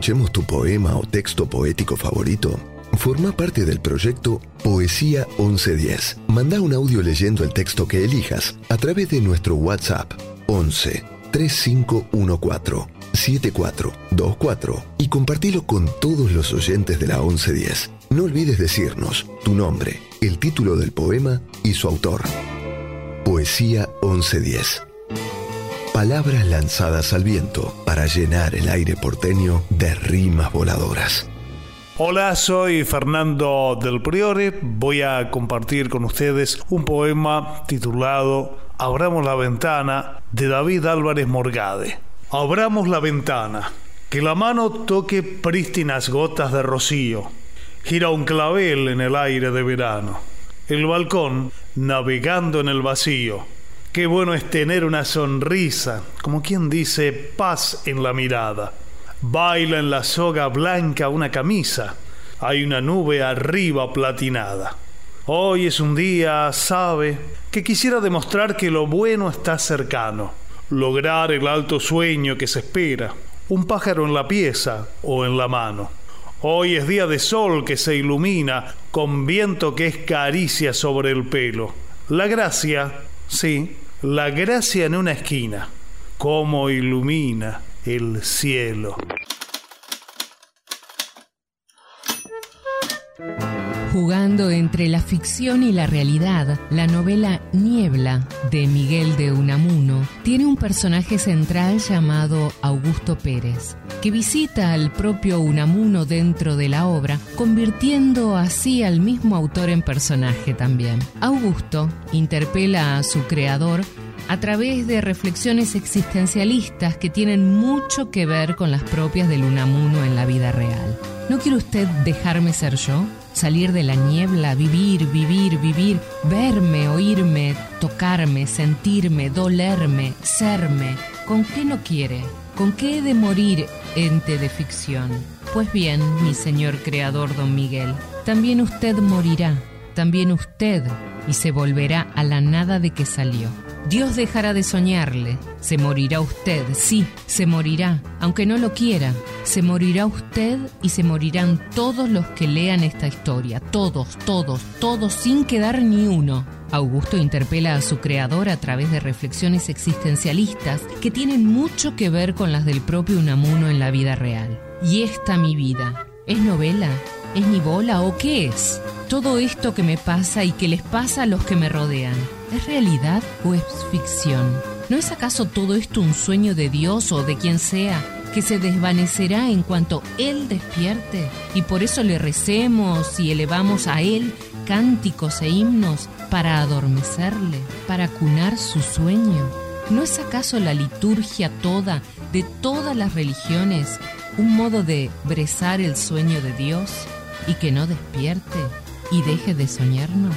Escuchemos tu poema o texto poético favorito? Forma parte del proyecto Poesía 1110. Manda un audio leyendo el texto que elijas a través de nuestro WhatsApp 11 3514 7424 y compartilo con todos los oyentes de la 1110. No olvides decirnos tu nombre, el título del poema y su autor. Poesía 1110. Palabras lanzadas al viento para llenar el aire porteño de rimas voladoras. Hola, soy Fernando del Priore. Voy a compartir con ustedes un poema titulado Abramos la ventana de David Álvarez Morgade. Abramos la ventana, que la mano toque prístinas gotas de rocío. Gira un clavel en el aire de verano. El balcón navegando en el vacío. Qué bueno es tener una sonrisa, como quien dice paz en la mirada. Baila en la soga blanca una camisa. Hay una nube arriba platinada. Hoy es un día, sabe, que quisiera demostrar que lo bueno está cercano. Lograr el alto sueño que se espera. Un pájaro en la pieza o en la mano. Hoy es día de sol que se ilumina con viento que es caricia sobre el pelo. La gracia, sí, la gracia en una esquina. Cómo ilumina el cielo. Jugando entre la ficción y la realidad, la novela Niebla de Miguel de Unamuno tiene un personaje central llamado Augusto Pérez, que visita al propio Unamuno dentro de la obra, convirtiendo así al mismo autor en personaje también. Augusto interpela a su creador a través de reflexiones existencialistas que tienen mucho que ver con las propias del Unamuno en la vida real. ¿No quiere usted dejarme ser yo? Salir de la niebla, vivir, vivir, vivir, verme, oírme, tocarme, sentirme, dolerme, serme. ¿Con qué no quiere? ¿Con qué he de morir ente de ficción? Pues bien, mi señor creador don Miguel, también usted morirá, también usted, y se volverá a la nada de que salió. Dios dejará de soñarle, se morirá usted, sí, se morirá, aunque no lo quiera, se morirá usted y se morirán todos los que lean esta historia, todos, todos, todos, sin quedar ni uno. Augusto interpela a su creador a través de reflexiones existencialistas que tienen mucho que ver con las del propio Unamuno en la vida real. Y esta mi vida, ¿es novela? ¿Es ni bola o qué es? Todo esto que me pasa y que les pasa a los que me rodean, ¿es realidad o es ficción? ¿No es acaso todo esto un sueño de Dios o de quien sea que se desvanecerá en cuanto Él despierte? Y por eso le recemos y elevamos a Él cánticos e himnos para adormecerle, para cunar su sueño. ¿No es acaso la liturgia toda, de todas las religiones, un modo de brezar el sueño de Dios y que no despierte y deje de soñarnos?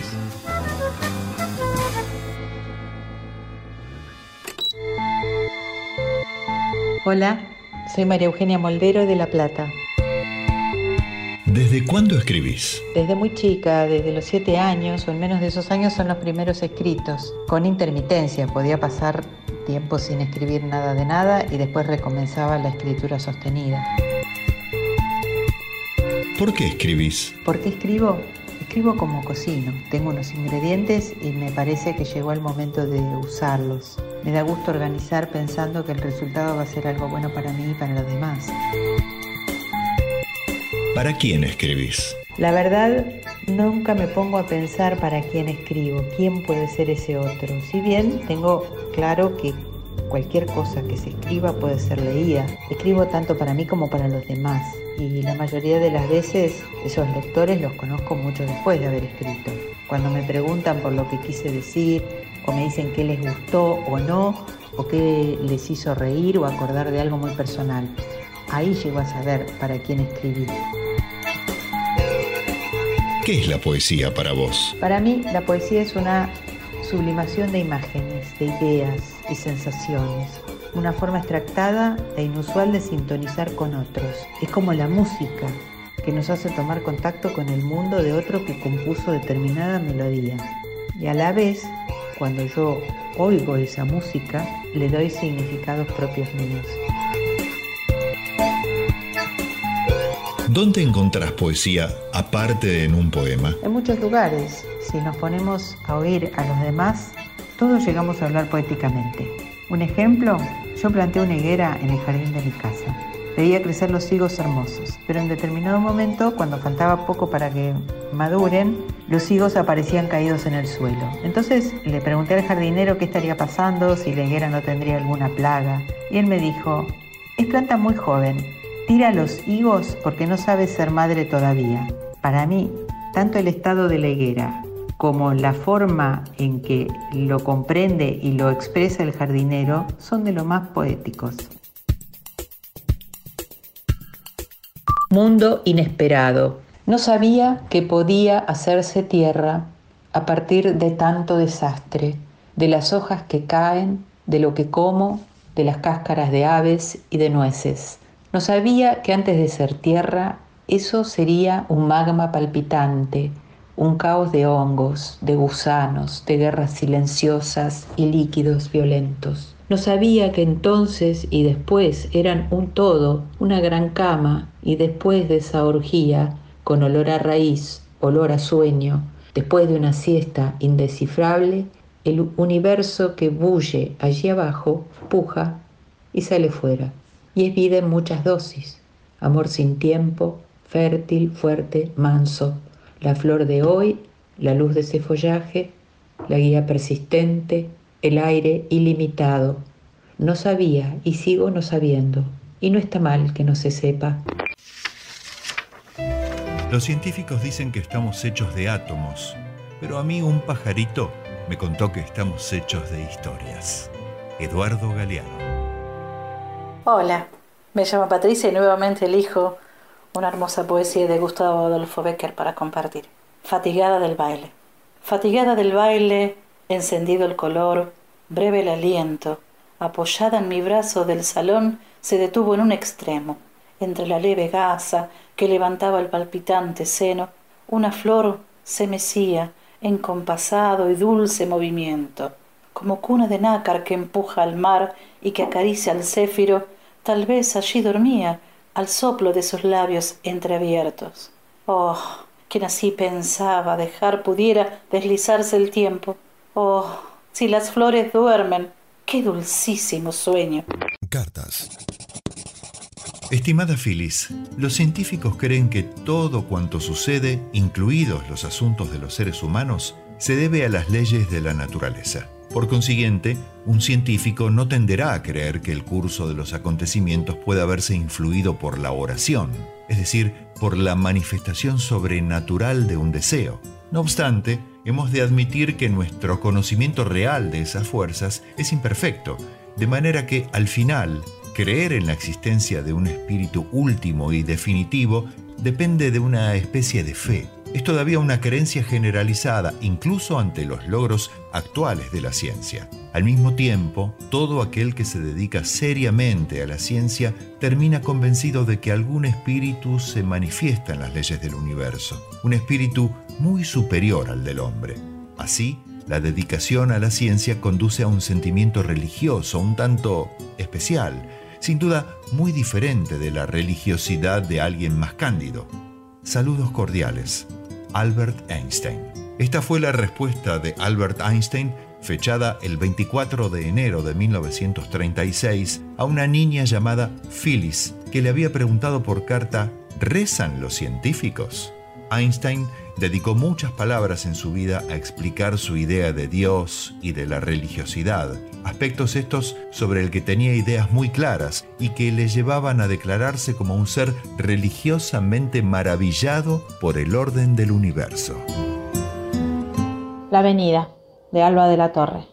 Hola, soy María Eugenia Moldero de La Plata. ¿Desde cuándo escribís? Desde muy chica, desde los siete años o en menos de esos años son los primeros escritos, con intermitencia, podía pasar tiempo sin escribir nada de nada y después recomenzaba la escritura sostenida. ¿Por qué escribís? ¿Por qué escribo? Escribo como cocino. Tengo unos ingredientes y me parece que llegó el momento de usarlos. Me da gusto organizar pensando que el resultado va a ser algo bueno para mí y para los demás. ¿Para quién escribís? La verdad, nunca me pongo a pensar para quién escribo, quién puede ser ese otro. Si bien tengo claro que cualquier cosa que se escriba puede ser leída, escribo tanto para mí como para los demás. Y la mayoría de las veces esos lectores los conozco mucho después de haber escrito. Cuando me preguntan por lo que quise decir, o me dicen qué les gustó o no, o qué les hizo reír o acordar de algo muy personal. Ahí llego a saber para quién escribí. ¿Qué es la poesía para vos? Para mí, la poesía es una sublimación de imágenes, de ideas y sensaciones. Una forma extractada e inusual de sintonizar con otros. Es como la música que nos hace tomar contacto con el mundo de otro que compuso determinada melodía. Y a la vez, cuando yo oigo esa música, le doy significados propios míos. ¿Dónde encontrás poesía aparte de en un poema? En muchos lugares, si nos ponemos a oír a los demás, todos llegamos a hablar poéticamente. Un ejemplo, yo planté una higuera en el jardín de mi casa. Veía crecer los higos hermosos, pero en determinado momento, cuando faltaba poco para que maduren, los higos aparecían caídos en el suelo. Entonces le pregunté al jardinero qué estaría pasando, si la higuera no tendría alguna plaga, y él me dijo, es planta muy joven, tira los higos porque no sabe ser madre todavía. Para mí, tanto el estado de la higuera como la forma en que lo comprende y lo expresa el jardinero son de lo más poéticos. Mundo inesperado. No sabía que podía hacerse tierra a partir de tanto desastre, de las hojas que caen, de lo que como, de las cáscaras de aves y de nueces. No sabía que antes de ser tierra, eso sería un magma palpitante, un caos de hongos, de gusanos, de guerras silenciosas y líquidos violentos. No sabía que entonces y después eran un todo, una gran cama, y después de esa orgía, con olor a raíz, olor a sueño, después de una siesta indescifrable, el universo que bulle allí abajo puja y sale fuera. Y es vida en muchas dosis. Amor sin tiempo, fértil, fuerte, manso. La flor de hoy, la luz de ese follaje, la guía persistente, el aire ilimitado. No sabía y sigo no sabiendo. Y no está mal que no se sepa. Los científicos dicen que estamos hechos de átomos, pero a mí un pajarito me contó que estamos hechos de historias. Eduardo Galeano. Hola, me llamo Patricia y nuevamente elijo una hermosa poesía de Gustavo Adolfo Becker para compartir. Fatigada del baile. Fatigada del baile, encendido el color, breve el aliento, apoyada en mi brazo del salón, se detuvo en un extremo. Entre la leve gasa que levantaba el palpitante seno, una flor se mecía en compasado y dulce movimiento. Como cuna de nácar que empuja al mar y que acaricia al céfiro, tal vez allí dormía al soplo de sus labios entreabiertos. Oh, quien así pensaba dejar pudiera deslizarse el tiempo. Oh, si las flores duermen, qué dulcísimo sueño. Cartas. Estimada Phyllis, los científicos creen que todo cuanto sucede, incluidos los asuntos de los seres humanos, se debe a las leyes de la naturaleza. Por consiguiente, un científico no tenderá a creer que el curso de los acontecimientos pueda haberse influido por la oración, es decir, por la manifestación sobrenatural de un deseo. No obstante, hemos de admitir que nuestro conocimiento real de esas fuerzas es imperfecto, de manera que, al final, creer en la existencia de un espíritu último y definitivo depende de una especie de fe. Es todavía una creencia generalizada, incluso ante los logros actuales de la ciencia. Al mismo tiempo, todo aquel que se dedica seriamente a la ciencia termina convencido de que algún espíritu se manifiesta en las leyes del universo, un espíritu muy superior al del hombre. Así, la dedicación a la ciencia conduce a un sentimiento religioso un tanto especial, sin duda muy diferente de la religiosidad de alguien más cándido. Saludos cordiales. Albert Einstein. Esta fue la respuesta de Albert Einstein fechada el 24 de enero de 1936 a una niña llamada Phyllis que le había preguntado por carta ¿Rezan los científicos? Einstein dedicó muchas palabras en su vida a explicar su idea de Dios y de la religiosidad, aspectos estos sobre el que tenía ideas muy claras y que le llevaban a declararse como un ser religiosamente maravillado por el orden del universo. La avenida, de Alba de la Torre.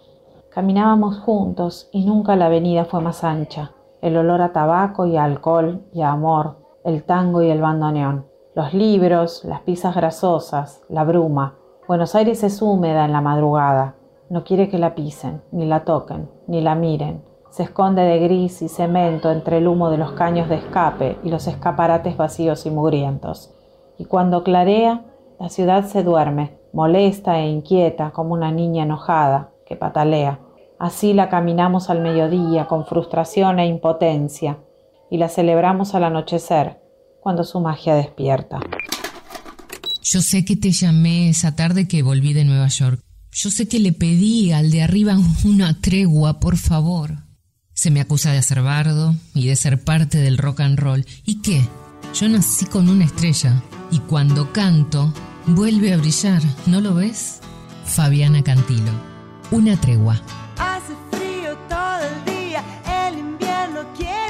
Caminábamos juntos y nunca la avenida fue más ancha. El olor a tabaco y alcohol y a amor, el tango y el bandoneón. Los libros, las pizzas grasosas, la bruma. Buenos Aires es húmeda en la madrugada. No quiere que la pisen, ni la toquen, ni la miren. Se esconde de gris y cemento entre el humo de los caños de escape y los escaparates vacíos y mugrientos. Y cuando clarea, la ciudad se duerme, molesta e inquieta como una niña enojada que patalea. Así la caminamos al mediodía con frustración e impotencia y la celebramos al anochecer, cuando su magia despierta. Yo sé que te llamé esa tarde que volví de Nueva York. Yo sé que le pedí al de arriba una tregua, por favor. Se me acusa de hacer bardo y de ser parte del rock and roll. ¿Y qué? Yo nací con una estrella y cuando canto vuelve a brillar, ¿no lo ves? Fabiana Cantilo. Una tregua. Hace frío todo el día, el invierno quiere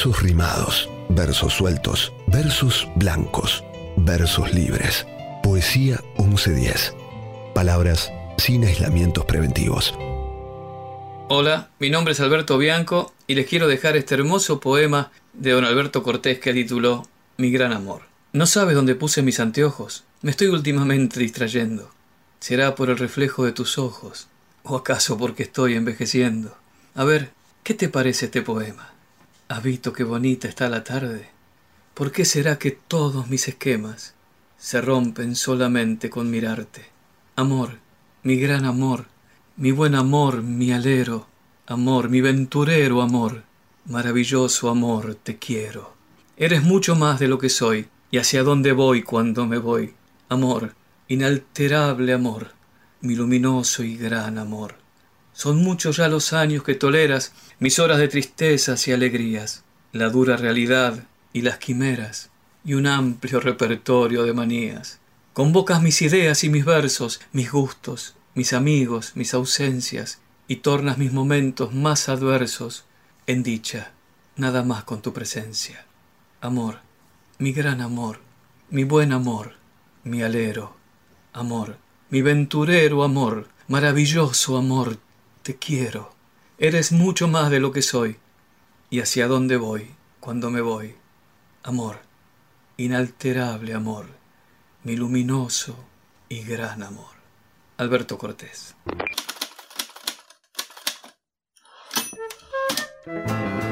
versos rimados, versos sueltos, versos blancos, versos libres. Poesía 1110. Palabras sin aislamientos preventivos. Hola, mi nombre es Alberto Bianco y les quiero dejar este hermoso poema de don Alberto Cortés que tituló Mi gran amor. No sabes dónde puse mis anteojos, me estoy últimamente distrayendo. ¿Será por el reflejo de tus ojos? ¿O acaso porque estoy envejeciendo? A ver, ¿qué te parece este poema? ¿Has visto qué bonita está la tarde? ¿Por qué será que todos mis esquemas se rompen solamente con mirarte? Amor, mi gran amor, mi buen amor, mi alero, amor, mi venturero amor, maravilloso amor, te quiero. Eres mucho más de lo que soy, y hacia dónde voy cuando me voy. Amor, inalterable amor, mi luminoso y gran amor. Son muchos ya los años que toleras mis horas de tristezas y alegrías, la dura realidad y las quimeras, y un amplio repertorio de manías. Convocas mis ideas y mis versos, mis gustos, mis amigos, mis ausencias, y tornas mis momentos más adversos en dicha, nada más con tu presencia. Amor, mi gran amor, mi buen amor, mi alero, amor, mi venturero amor, maravilloso amor, te quiero. Eres mucho más de lo que soy, y hacia dónde voy cuando me voy. Amor, inalterable amor, mi luminoso y gran amor. Alberto Cortés.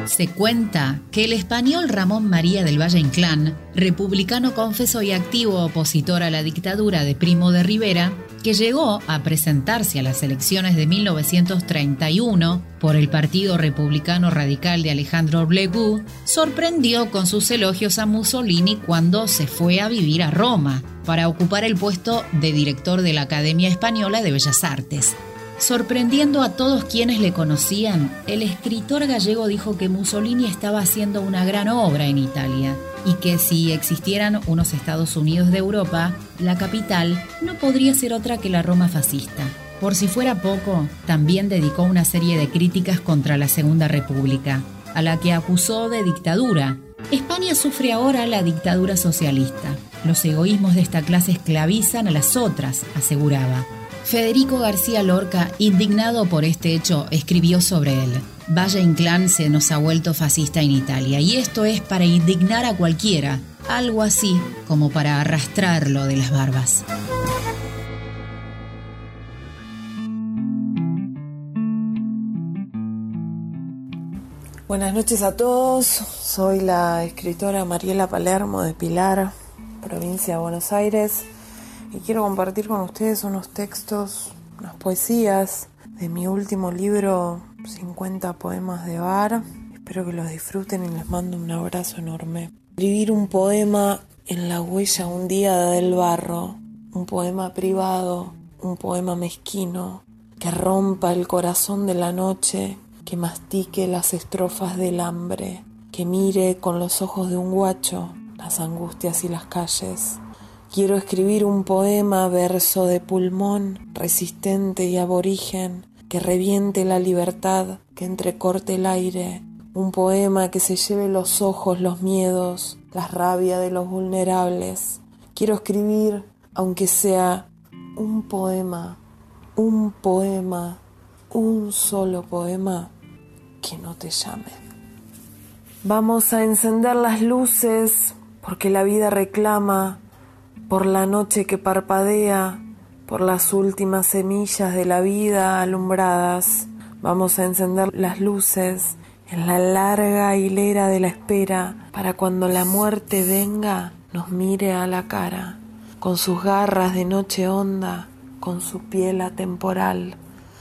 Se cuenta que el español Ramón María del Valle Inclán, republicano confeso y activo opositor a la dictadura de Primo de Rivera, que llegó a presentarse a las elecciones de 1931 por el Partido Republicano Radical de Alejandro Blegú, sorprendió con sus elogios a Mussolini cuando se fue a vivir a Roma para ocupar el puesto de director de la Academia Española de Bellas Artes. Sorprendiendo a todos quienes le conocían, el escritor gallego dijo que Mussolini estaba haciendo una gran obra en Italia y que si existieran unos Estados Unidos de Europa, la capital no podría ser otra que la Roma fascista. Por si fuera poco, también dedicó una serie de críticas contra la Segunda República, a la que acusó de dictadura. España sufre ahora la dictadura socialista. Los egoísmos de esta clase esclavizan a las otras, aseguraba. Federico García Lorca, indignado por este hecho, escribió sobre él. Valle Inclán se nos ha vuelto fascista en Italia y esto es para indignar a cualquiera, algo así como para arrastrarlo de las barbas. Buenas noches a todos, soy la escritora Mariela Palermo de Pilar, provincia de Buenos Aires, y quiero compartir con ustedes unos textos, unas poesías de mi último libro, 50 poemas de bar. Espero que los disfruten y les mando un abrazo enorme. Escribir un poema en la huella un día del barro, un poema privado, un poema mezquino, que rompa el corazón de la noche, que mastique las estrofas del hambre, que mire con los ojos de un guacho las angustias y las calles. Quiero escribir un poema, verso de pulmón, resistente y aborigen, que reviente la libertad, que entrecorte el aire. Un poema que se lleve los ojos, los miedos, la rabia de los vulnerables. Quiero escribir, aunque sea un poema, un poema, un solo poema que no te llame. Vamos a encender las luces porque la vida reclama por la noche que parpadea, por las últimas semillas de la vida alumbradas. Vamos a encender las luces en la larga hilera de la espera para cuando la muerte venga nos mire a la cara, con sus garras de noche honda, con su piel atemporal.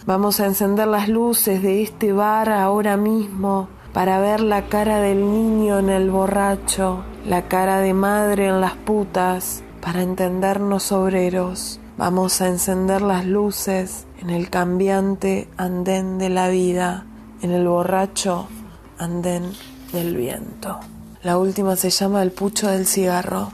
Vamos a encender las luces de este bar ahora mismo para ver la cara del niño en el borracho, la cara de madre en las putas, para entendernos obreros. Vamos a encender las luces en el cambiante andén de la vida, en el borracho andén del viento. La última se llama El pucho del cigarro.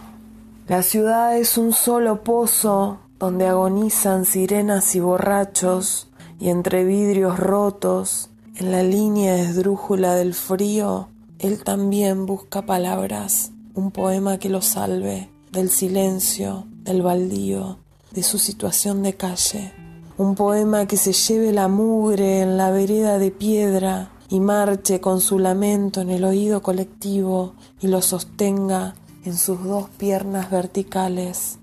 La ciudad es un solo pozo donde agonizan sirenas y borrachos y entre vidrios rotos, en la línea esdrújula del frío, Él también busca palabras, un poema que lo salve del silencio, del baldío, de su situación de calle. Un poema que se lleve la mugre en la vereda de piedra y marche con su lamento en el oído colectivo y lo sostenga en sus dos piernas verticales.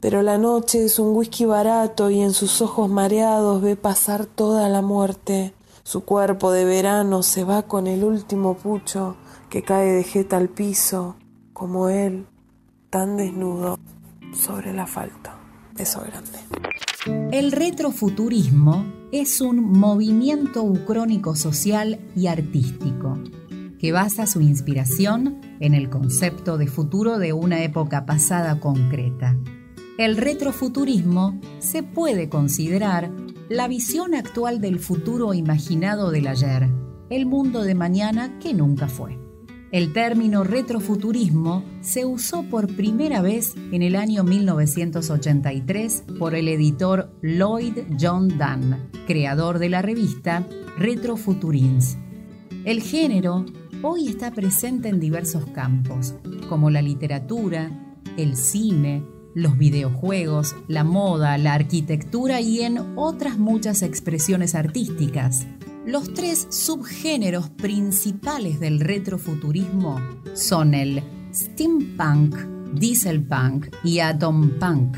Pero la noche es un whisky barato y en sus ojos mareados ve pasar toda la muerte. Su cuerpo de verano se va con el último pucho que cae de jeta al piso, como él, tan desnudo, sobre asfalto. Beso grande. El retrofuturismo es un movimiento ucrónico social y artístico que basa su inspiración en el concepto de futuro de una época pasada concreta. El retrofuturismo se puede considerar la visión actual del futuro imaginado del ayer, el mundo de mañana que nunca fue. El término retrofuturismo se usó por primera vez en el año 1983 por el editor Lloyd John Dunn, creador de la revista Retrofuturins. El género hoy está presente en diversos campos, como la literatura, el cine, los videojuegos, la moda, la arquitectura y en otras muchas expresiones artísticas. Los tres subgéneros principales del retrofuturismo son el steampunk, dieselpunk y atompunk.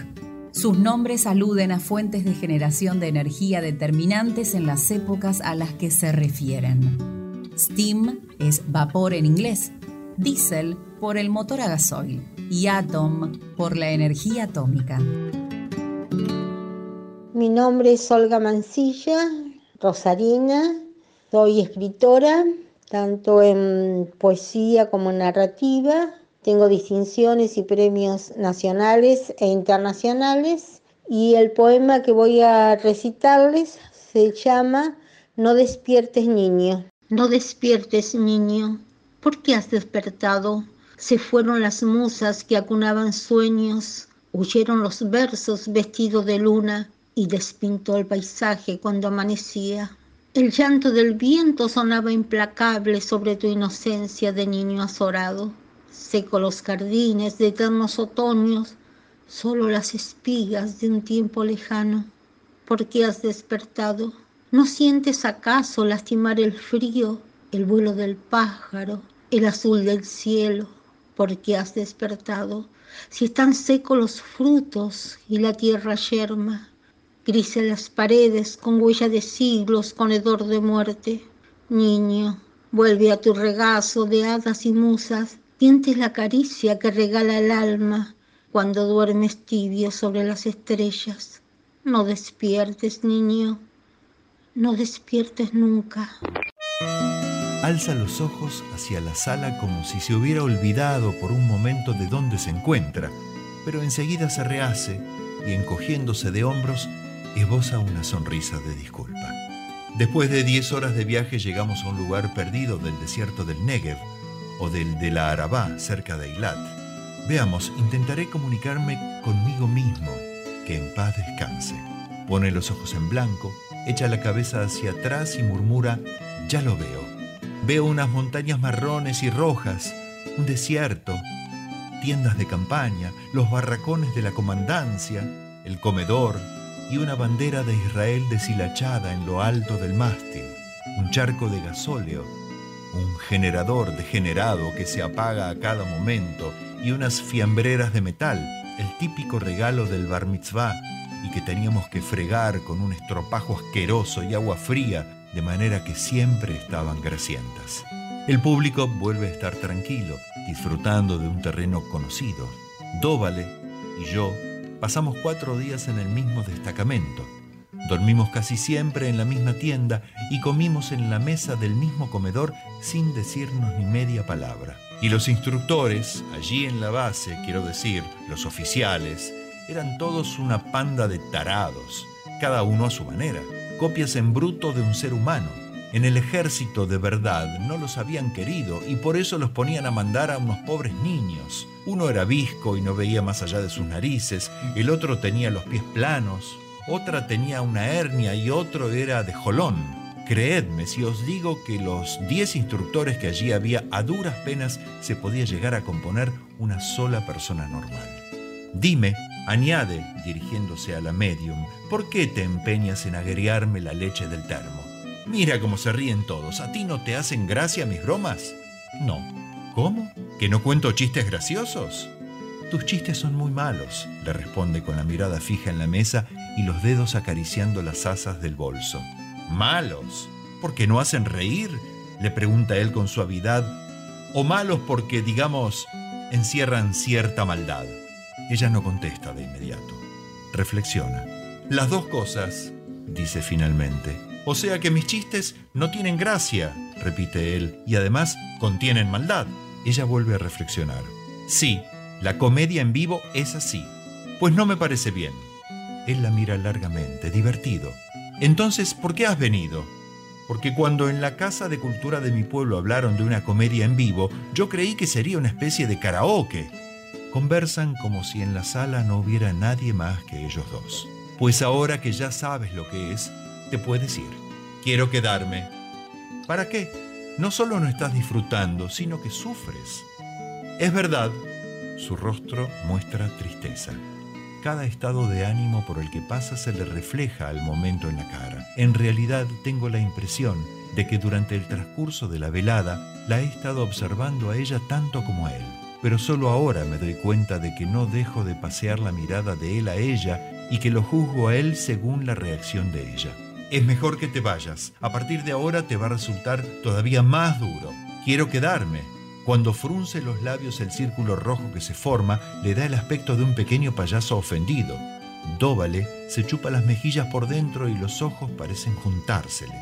Sus nombres aluden a fuentes de generación de energía determinantes en las épocas a las que se refieren. Steam es vapor en inglés, diesel por el motor a gasoil y atom por la energía atómica. Mi nombre es Olga Mancilla, Rosarina, soy escritora, tanto en poesía como en narrativa. Tengo distinciones y premios nacionales e internacionales. Y el poema que voy a recitarles se llama No despiertes niño. No despiertes niño. ¿Por qué has despertado? Se fueron las musas que acunaban sueños, huyeron los versos vestidos de luna y despintó el paisaje cuando amanecía. El llanto del viento sonaba implacable sobre tu inocencia de niño azorado. Seco los jardines de eternos otoños, solo las espigas de un tiempo lejano. ¿Por qué has despertado? ¿No sientes acaso lastimar el frío, el vuelo del pájaro, el azul del cielo? ¿Por qué has despertado? Si están secos los frutos y la tierra yerma, grises las paredes con huella de siglos con hedor de muerte. Niño, vuelve a tu regazo de hadas y musas, sientes la caricia que regala el alma cuando duermes tibio sobre las estrellas. No despiertes, niño, no despiertes nunca. Alza los ojos hacia la sala como si se hubiera olvidado por un momento de dónde se encuentra, pero enseguida se rehace y encogiéndose de hombros esboza una sonrisa de disculpa. Después de 10 horas de viaje llegamos a un lugar perdido del desierto del Negev o del de la Arabá, cerca de Eilat. Veamos, intentaré comunicarme conmigo mismo, que en paz descanse. Pone los ojos en blanco, echa la cabeza hacia atrás y murmura, ya lo veo. Veo unas montañas marrones y rojas, un desierto, tiendas de campaña, los barracones de la comandancia, el comedor, y una bandera de Israel deshilachada en lo alto del mástil, un charco de gasóleo, un generador degenerado que se apaga a cada momento y unas fiambreras de metal, el típico regalo del bar mitzvah y que teníamos que fregar con un estropajo asqueroso y agua fría, de manera que siempre estaban grasientas. El público vuelve a estar tranquilo, disfrutando de un terreno conocido. Dóvale y yo pasamos cuatro días en el mismo destacamento. Dormimos casi siempre en la misma tienda y comimos en la mesa del mismo comedor sin decirnos ni media palabra. Y los instructores, allí en la base, quiero decir, los oficiales, eran todos una panda de tarados, cada uno a su manera, copias en bruto de un ser humano. En el ejército de verdad no los habían querido y por eso los ponían a mandar a unos pobres niños. Uno era visco y no veía más allá de sus narices, el otro tenía los pies planos, otra tenía una hernia y otro era de jolón. Creedme si os digo que los 10 instructores que allí había a duras penas se podía llegar a componer una sola persona normal. Dime, añade, dirigiéndose a la medium, ¿por qué te empeñas en agriarme la leche del termo? Mira cómo se ríen todos. ¿A ti no te hacen gracia mis bromas? No. ¿Cómo? ¿Que no cuento chistes graciosos? Tus chistes son muy malos, le responde con la mirada fija en la mesa y los dedos acariciando las asas del bolso. ¿Malos? ¿Porque no hacen reír? le pregunta él con suavidad. ¿O malos porque, digamos, encierran cierta maldad? Ella no contesta de inmediato. Reflexiona. Las dos cosas, dice finalmente. O sea que mis chistes no tienen gracia, repite él, y además contienen maldad. Ella vuelve a reflexionar. Sí, la comedia en vivo es así. Pues no me parece bien. Él la mira largamente, divertido. Entonces, ¿por qué has venido? Porque cuando en la Casa de Cultura de mi pueblo hablaron de una comedia en vivo, yo creí que sería una especie de karaoke. Conversan como si en la sala no hubiera nadie más que ellos dos. Pues ahora que ya sabes lo que es, te puedes ir. Quiero quedarme. ¿Para qué? No solo no estás disfrutando, sino que sufres. Es verdad, su rostro muestra tristeza. Cada estado de ánimo por el que pasa se le refleja al momento en la cara. En realidad tengo la impresión de que durante el transcurso de la velada la he estado observando a ella tanto como a él. Pero solo ahora me doy cuenta de que no dejo de pasear la mirada de él a ella y que lo juzgo a él según la reacción de ella. Es mejor que te vayas. A partir de ahora te va a resultar todavía más duro. Quiero quedarme. Cuando frunce los labios el círculo rojo que se forma, le da el aspecto de un pequeño payaso ofendido. Dóvale se chupa las mejillas por dentro y los ojos parecen juntársele.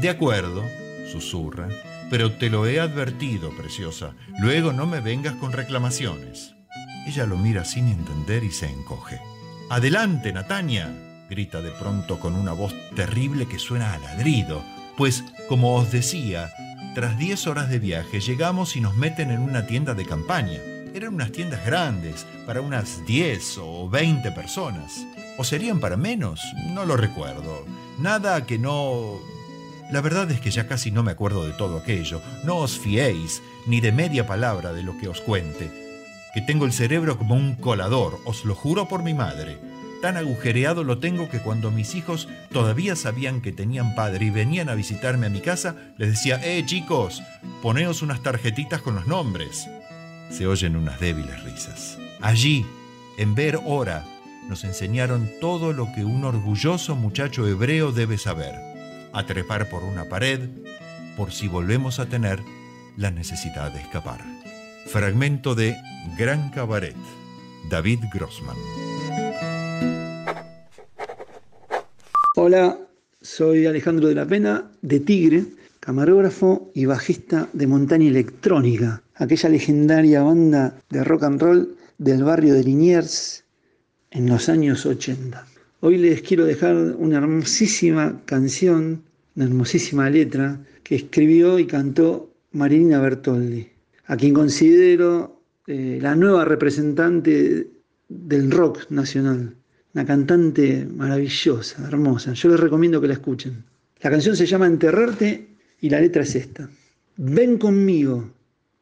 De acuerdo, susurra, pero te lo he advertido, preciosa. Luego no me vengas con reclamaciones. Ella lo mira sin entender y se encoge. Adelante, Natania, grita de pronto con una voz terrible que suena a ladrido, pues, como os decía, tras 10 horas de viaje llegamos y nos meten en una tienda de campaña. Eran unas tiendas grandes, para unas 10 o 20 personas. ¿O serían para menos? No lo recuerdo. Nada que no... La verdad es que ya casi no me acuerdo de todo aquello. No os fiéis ni de media palabra de lo que os cuente. Que tengo el cerebro como un colador, os lo juro por mi madre. Tan agujereado lo tengo que cuando mis hijos todavía sabían que tenían padre y venían a visitarme a mi casa, les decía, eh chicos, poneos unas tarjetitas con los nombres. Se oyen unas débiles risas. Allí, en Ver Hora, nos enseñaron todo lo que un orgulloso muchacho hebreo debe saber. A trepar por una pared, por si volvemos a tener la necesidad de escapar. Fragmento de Gran Cabaret, David Grossman. Hola, soy Alejandro de la Pena, de Tigre, camarógrafo y bajista de Montaña Electrónica, aquella legendaria banda de rock and roll del barrio de Liniers en los años 80. Hoy les quiero dejar una hermosísima canción, una hermosísima letra que escribió y cantó Marilina Bertoldi, a quien considero eh, la nueva representante del rock nacional. Una cantante maravillosa, hermosa. Yo les recomiendo que la escuchen. La canción se llama Enterrarte y la letra es esta. Ven conmigo,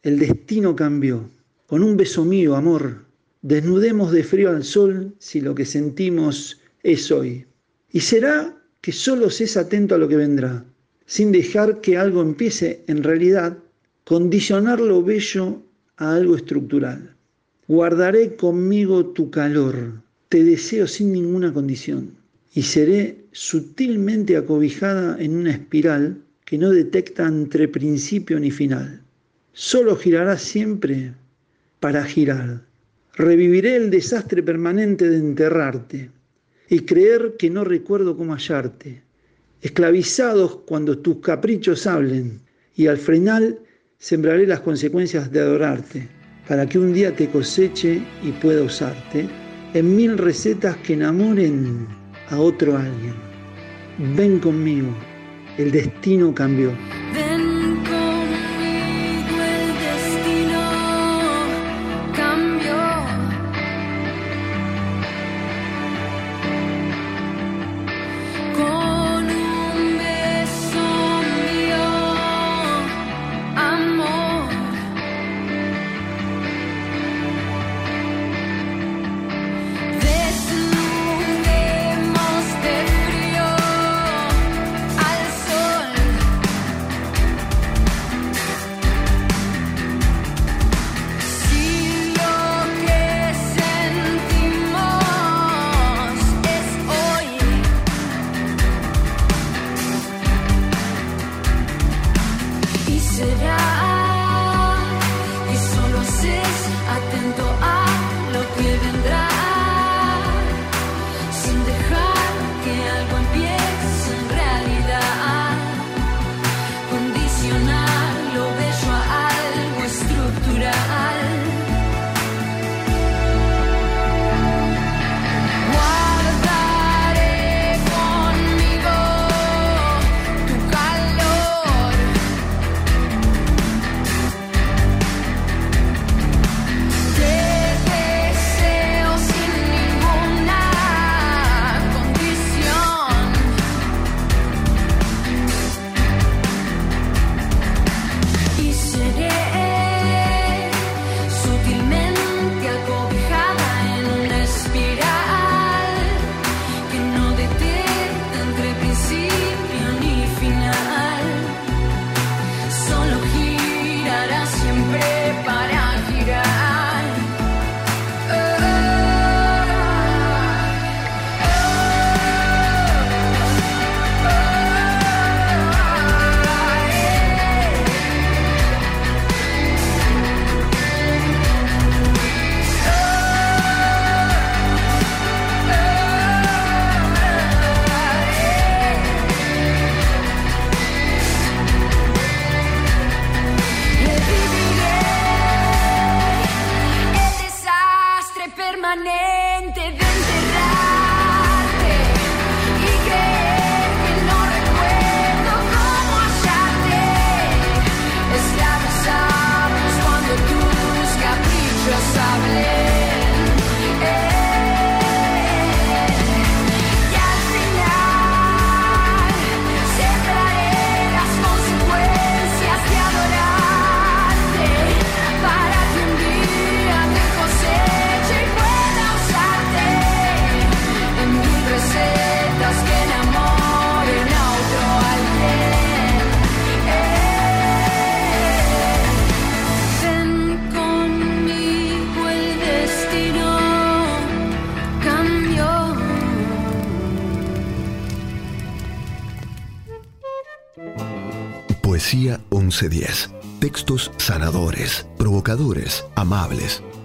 el destino cambió. Con un beso mío, amor, desnudemos de frío al sol si lo que sentimos es hoy. Y será que solo seas atento a lo que vendrá, sin dejar que algo empiece en realidad, condicionar lo bello a algo estructural. Guardaré conmigo tu calor, te deseo sin ninguna condición y seré sutilmente acobijada en una espiral que no detecta entre principio ni final. Solo girará siempre para girar. Reviviré el desastre permanente de enterrarte y creer que no recuerdo cómo hallarte. Esclavizados cuando tus caprichos hablen y al final sembraré las consecuencias de adorarte para que un día te coseche y pueda usarte en mil recetas que enamoren a otro alguien. Ven conmigo, el destino cambió.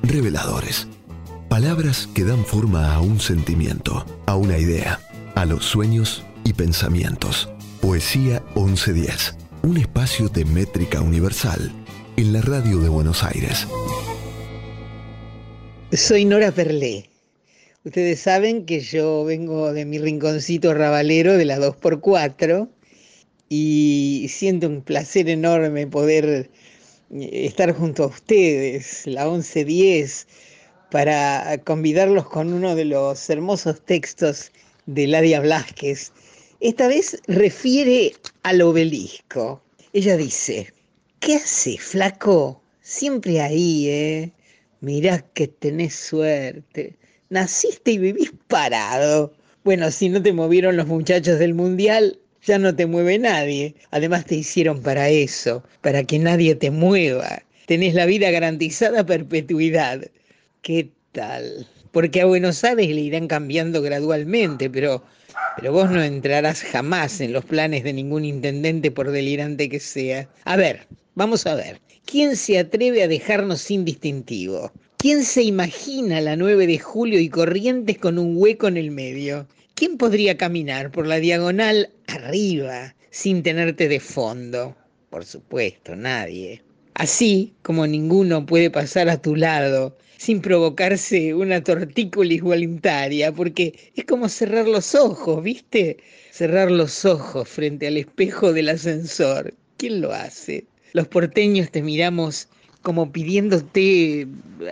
Reveladores. Palabras que dan forma a un sentimiento, a una idea, a los sueños y pensamientos. Poesía 1110. Un espacio de métrica universal en la radio de Buenos Aires. Soy Nora Perlé. Ustedes saben que yo vengo de mi rinconcito rabalero de la 2x4 y siento un placer enorme poder estar junto a ustedes, la 1110, para convidarlos con uno de los hermosos textos de Ladia Blasquez. Esta vez refiere al obelisco. Ella dice, ¿qué haces, flaco? Siempre ahí, ¿eh? Mirá que tenés suerte. Naciste y vivís parado. Bueno, si no te movieron los muchachos del mundial, ya no te mueve nadie. Además te hicieron para eso, para que nadie te mueva. Tenés la vida garantizada a perpetuidad. ¿Qué tal? Porque a Buenos Aires le irán cambiando gradualmente, pero, pero vos no entrarás jamás en los planes de ningún intendente por delirante que sea. A ver, vamos a ver. ¿Quién se atreve a dejarnos sin distintivo? ¿Quién se imagina la 9 de julio y Corrientes con un hueco en el medio? ¿Quién podría caminar por la diagonal arriba sin tenerte de fondo? Por supuesto, nadie. Así como ninguno puede pasar a tu lado sin provocarse una tortícolis voluntaria, porque es como cerrar los ojos, ¿viste? Cerrar los ojos frente al espejo del ascensor. ¿Quién lo hace? Los porteños te miramos como pidiéndote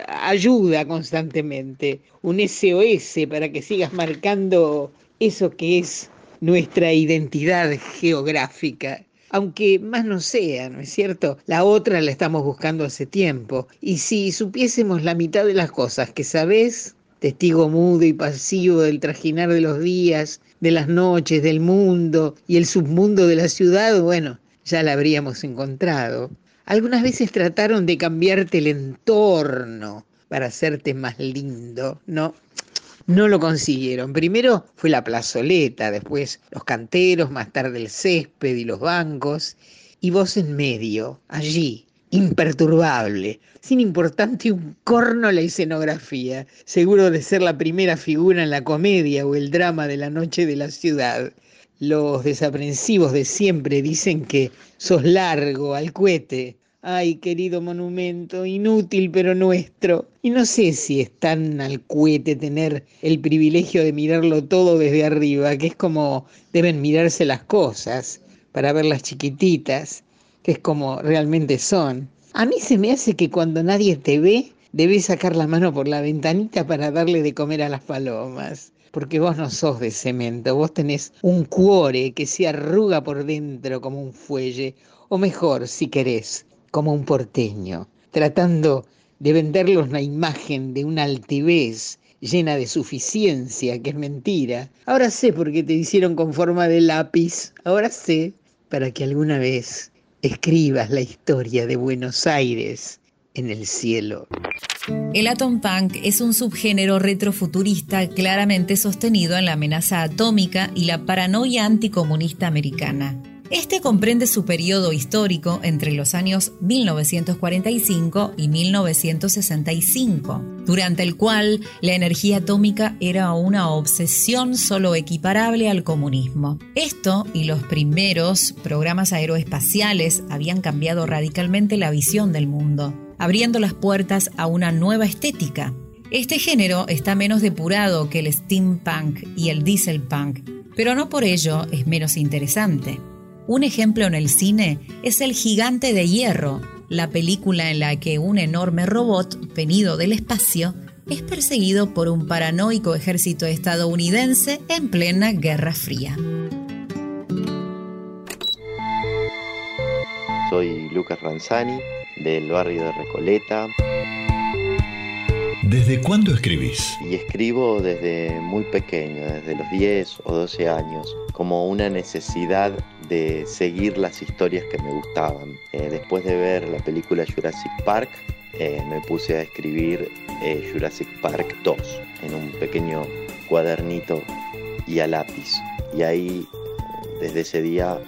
ayuda constantemente, un SOS para que sigas marcando eso que es nuestra identidad geográfica. Aunque más no sea, ¿no es cierto? La otra la estamos buscando hace tiempo. Y si supiésemos la mitad de las cosas que sabés, testigo mudo y pasivo del trajinar de los días, de las noches, del mundo y el submundo de la ciudad, bueno, ya la habríamos encontrado. Algunas veces trataron de cambiarte el entorno para hacerte más lindo, ¿no? No lo consiguieron. Primero fue la plazoleta, después los canteros, más tarde el césped y los bancos, y vos en medio, allí, imperturbable, sin importarte un corno la escenografía, seguro de ser la primera figura en la comedia o el drama de la noche de la ciudad. Los desaprensivos de siempre dicen que sos largo, al cohete. Ay, querido monumento, inútil pero nuestro. Y no sé si es tan al cohete tener el privilegio de mirarlo todo desde arriba, que es como deben mirarse las cosas, para verlas chiquititas, que es como realmente son. A mí se me hace que cuando nadie te ve, debes sacar la mano por la ventanita para darle de comer a las palomas porque vos no sos de cemento, vos tenés un cuore que se arruga por dentro como un fuelle, o mejor, si querés, como un porteño, tratando de venderlos la imagen de una altivez llena de suficiencia, que es mentira. Ahora sé por qué te hicieron con forma de lápiz, ahora sé, para que alguna vez escribas la historia de Buenos Aires en el cielo. El atom punk es un subgénero retrofuturista claramente sostenido en la amenaza atómica y la paranoia anticomunista americana. Este comprende su periodo histórico entre los años 1945 y 1965, durante el cual la energía atómica era una obsesión solo equiparable al comunismo. Esto y los primeros programas aeroespaciales habían cambiado radicalmente la visión del mundo, abriendo las puertas a una nueva estética. Este género está menos depurado que el steampunk y el dieselpunk, pero no por ello es menos interesante. Un ejemplo en el cine es El Gigante de Hierro, la película en la que un enorme robot venido del espacio es perseguido por un paranoico ejército estadounidense en plena Guerra Fría. Soy Lucas Ranzani, del barrio de Recoleta. ¿Desde cuándo escribís? Y escribo desde muy pequeño, desde los 10 o 12 años, como una necesidad de seguir las historias que me gustaban. Eh, después de ver la película Jurassic Park, eh, me puse a escribir eh, Jurassic Park 2 en un pequeño cuadernito y a lápiz. Y ahí, desde ese día,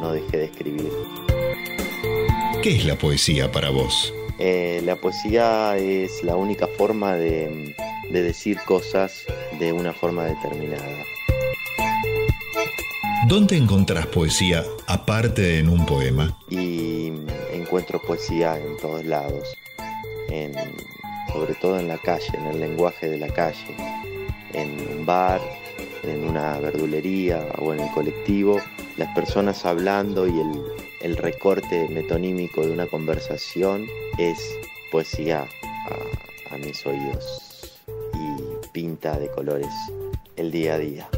no dejé de escribir. ¿Qué es la poesía para vos? Eh, la poesía es la única forma de, de decir cosas de una forma determinada. ¿Dónde encontrás poesía aparte de en un poema? Y encuentro poesía en todos lados, en, sobre todo en la calle, en el lenguaje de la calle, en un bar, en una verdulería o en el colectivo, las personas hablando y el, el recorte metonímico de una conversación es poesía a, mis oídos y pinta de colores el día a día.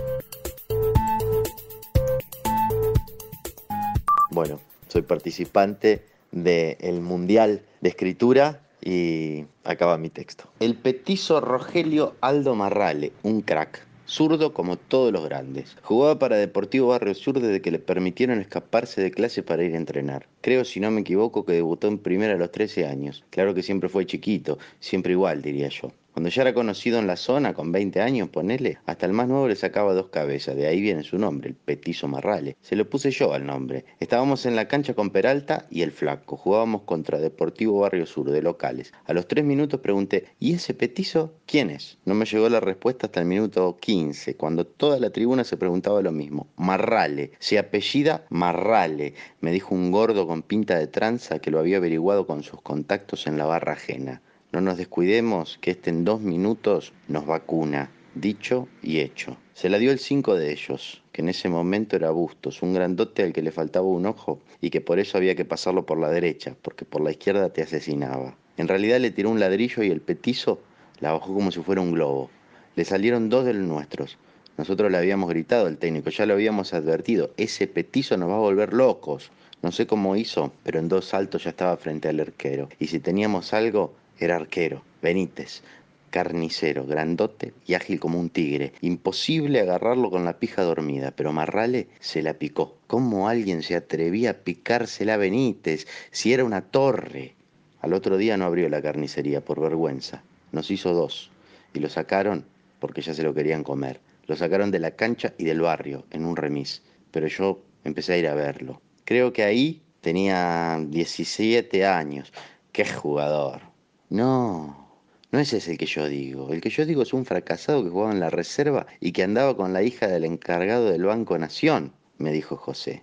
Bueno, soy participante del Mundial de Escritura y acaba mi texto. El petizo Rogelio Aldo Marrale, un crack. Zurdo como todos los grandes. Jugaba para Deportivo Barrio Sur desde que le permitieron escaparse de clase para ir a entrenar. Creo, si no me equivoco, que debutó en primera a los 13 años. Claro que siempre fue chiquito, siempre igual, diría yo. Cuando ya era conocido en la zona, con 20 años, ponele, hasta el más nuevo le sacaba dos cabezas, de ahí viene su nombre, el Petizo Marrale. Se lo puse yo al nombre. Estábamos en la cancha con Peralta y el Flaco. Jugábamos contra Deportivo Barrio Sur, de locales. A los tres minutos pregunté, ¿y ese Petizo quién es? No me llegó la respuesta hasta el minuto 15, cuando toda la tribuna se preguntaba lo mismo. Marrale, se apellida Marrale, me dijo un gordo con pinta de tranza que lo había averiguado con sus contactos en la barra ajena. No nos descuidemos que este en dos minutos nos vacuna, dicho y hecho. Se la dio el cinco de ellos, que en ese momento era Bustos, un grandote al que le faltaba un ojo y que por eso había que pasarlo por la derecha, porque por la izquierda te asesinaba. En realidad le tiró un ladrillo y el petizo la bajó como si fuera un globo. Le salieron dos de los nuestros. Nosotros le habíamos gritado al técnico, ya lo habíamos advertido, ese petizo nos va a volver locos. No sé cómo hizo, pero en dos saltos ya estaba frente al arquero. Y si teníamos algo, era arquero, Benítez, carnicero, grandote y ágil como un tigre. Imposible agarrarlo con la pija dormida, pero Marrale se la picó. ¿Cómo alguien se atrevía a picársela a Benítez si era una torre? Al otro día no abrió la carnicería por vergüenza. Nos hizo dos y lo sacaron porque ya se lo querían comer. Lo sacaron de la cancha y del barrio en un remis, pero yo empecé a ir a verlo. Creo que ahí tenía 17 años. ¡Qué jugador! No, no ese es el que yo digo. El que yo digo es un fracasado que jugaba en la reserva y que andaba con la hija del encargado del Banco Nación, me dijo José.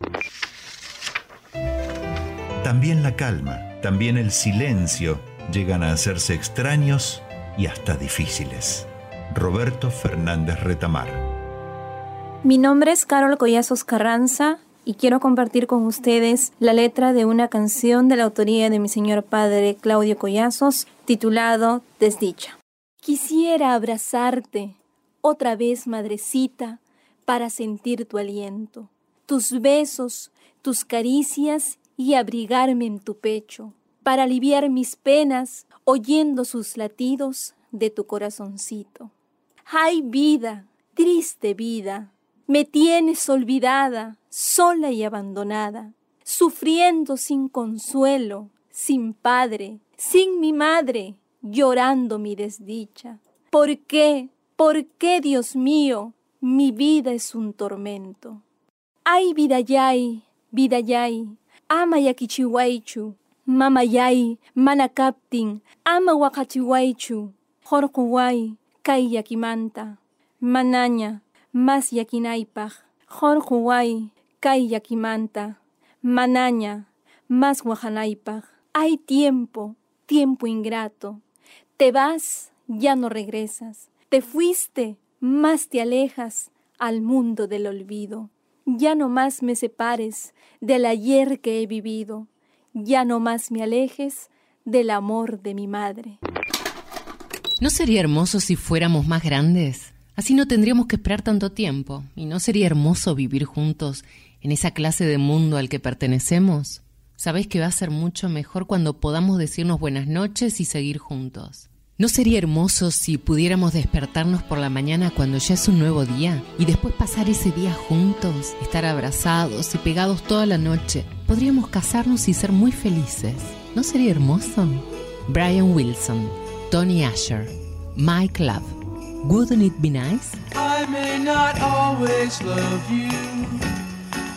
También la calma, también el silencio llegan a hacerse extraños y hasta difíciles. Roberto Fernández Retamar. Mi nombre es Carol Collazos Carranza y quiero compartir con ustedes la letra de una canción de la autoría de mi señor padre Claudio Collazos titulado Desdicha. Quisiera abrazarte otra vez, madrecita, para sentir tu aliento, tus besos, tus caricias y abrigarme en tu pecho, para aliviar mis penas oyendo sus latidos de tu corazoncito. Ay vida, triste vida, me tienes olvidada, sola y abandonada, sufriendo sin consuelo, sin padre, sin mi madre, llorando mi desdicha. ¿Por qué? ¿Por qué, Dios mío, mi vida es un tormento? Ay, vida yay, vida yay, ama yakichiwaichu, mama yay, manakaptin, ama wakachiwaichu, jorkuway, kay yakimanta, manaña, mas yakinaypaj, jorkuway, kay yakimanta, manaña, más wajanaypaj. Hay tiempo, tiempo ingrato. Te vas ya no regresas. Te fuiste, más te alejas al mundo del olvido. Ya no más me separes del ayer que he vivido. Ya no más me alejes del amor de mi madre. ¿No sería hermoso si fuéramos más grandes? Así no tendríamos que esperar tanto tiempo. ¿Y no sería hermoso vivir juntos en esa clase de mundo al que pertenecemos? Sabéis que va a ser mucho mejor cuando podamos decirnos buenas noches y seguir juntos. ¿No sería hermoso si pudiéramos despertarnos por la mañana cuando ya es un nuevo día y después pasar ese día juntos, estar abrazados y pegados toda la noche? Podríamos casarnos y ser muy felices. ¿No sería hermoso? Brian Wilson, Tony Asher, Mike Love. Wouldn't it be nice? I may not always love you,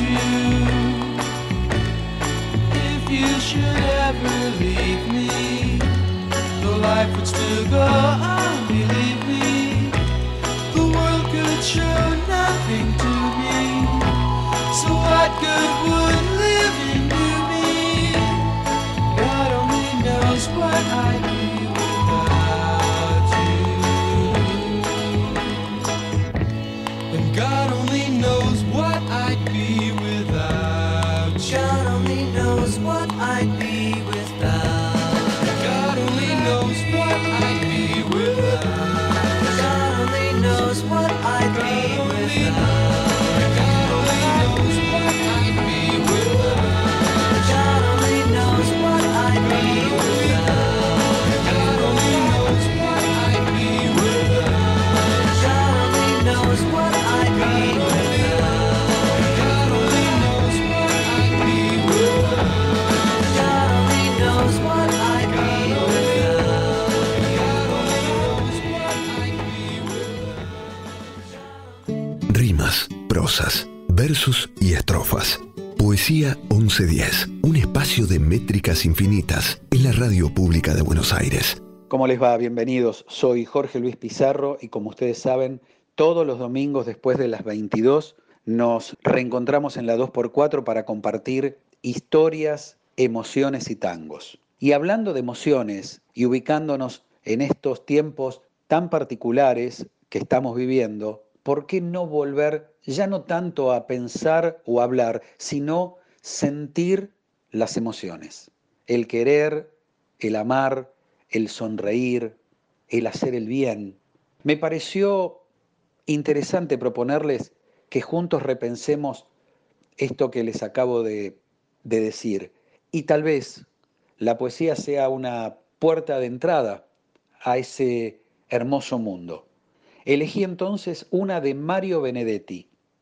You. If you should ever leave me, the life would still go on, believe me. The world could show nothing to me. So what good would living do me? God only knows what I'd versos y estrofas. Poesía 1110, un espacio de métricas infinitas en la radio pública de Buenos Aires. ¿Cómo les va? Bienvenidos. Soy Jorge Luis Pizarro y como ustedes saben, todos los domingos después de las 22 nos reencontramos en la 2x4 para compartir historias, emociones y tangos. Y hablando de emociones y ubicándonos en estos tiempos tan particulares que estamos viviendo, ¿por qué no volver ya no tanto a pensar o hablar, sino sentir las emociones? El querer, el amar, el sonreír, el hacer el bien. Me pareció interesante proponerles que juntos repensemos esto que les acabo de, de decir. Y tal vez la poesía sea una puerta de entrada a ese hermoso mundo. Elegí entonces una de Mario Benedetti,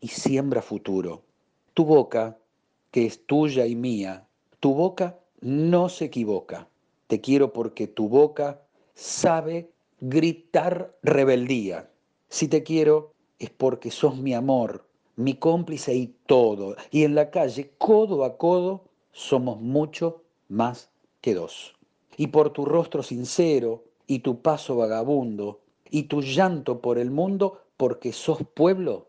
y siembra futuro. Tu boca, que es tuya y mía, tu boca no se equivoca. Te quiero porque tu boca sabe gritar rebeldía. Si te quiero es porque sos mi amor, mi cómplice y todo. Y en la calle, codo a codo, somos mucho más que dos. Y por tu rostro sincero y tu paso vagabundo y tu llanto por el mundo, porque sos pueblo,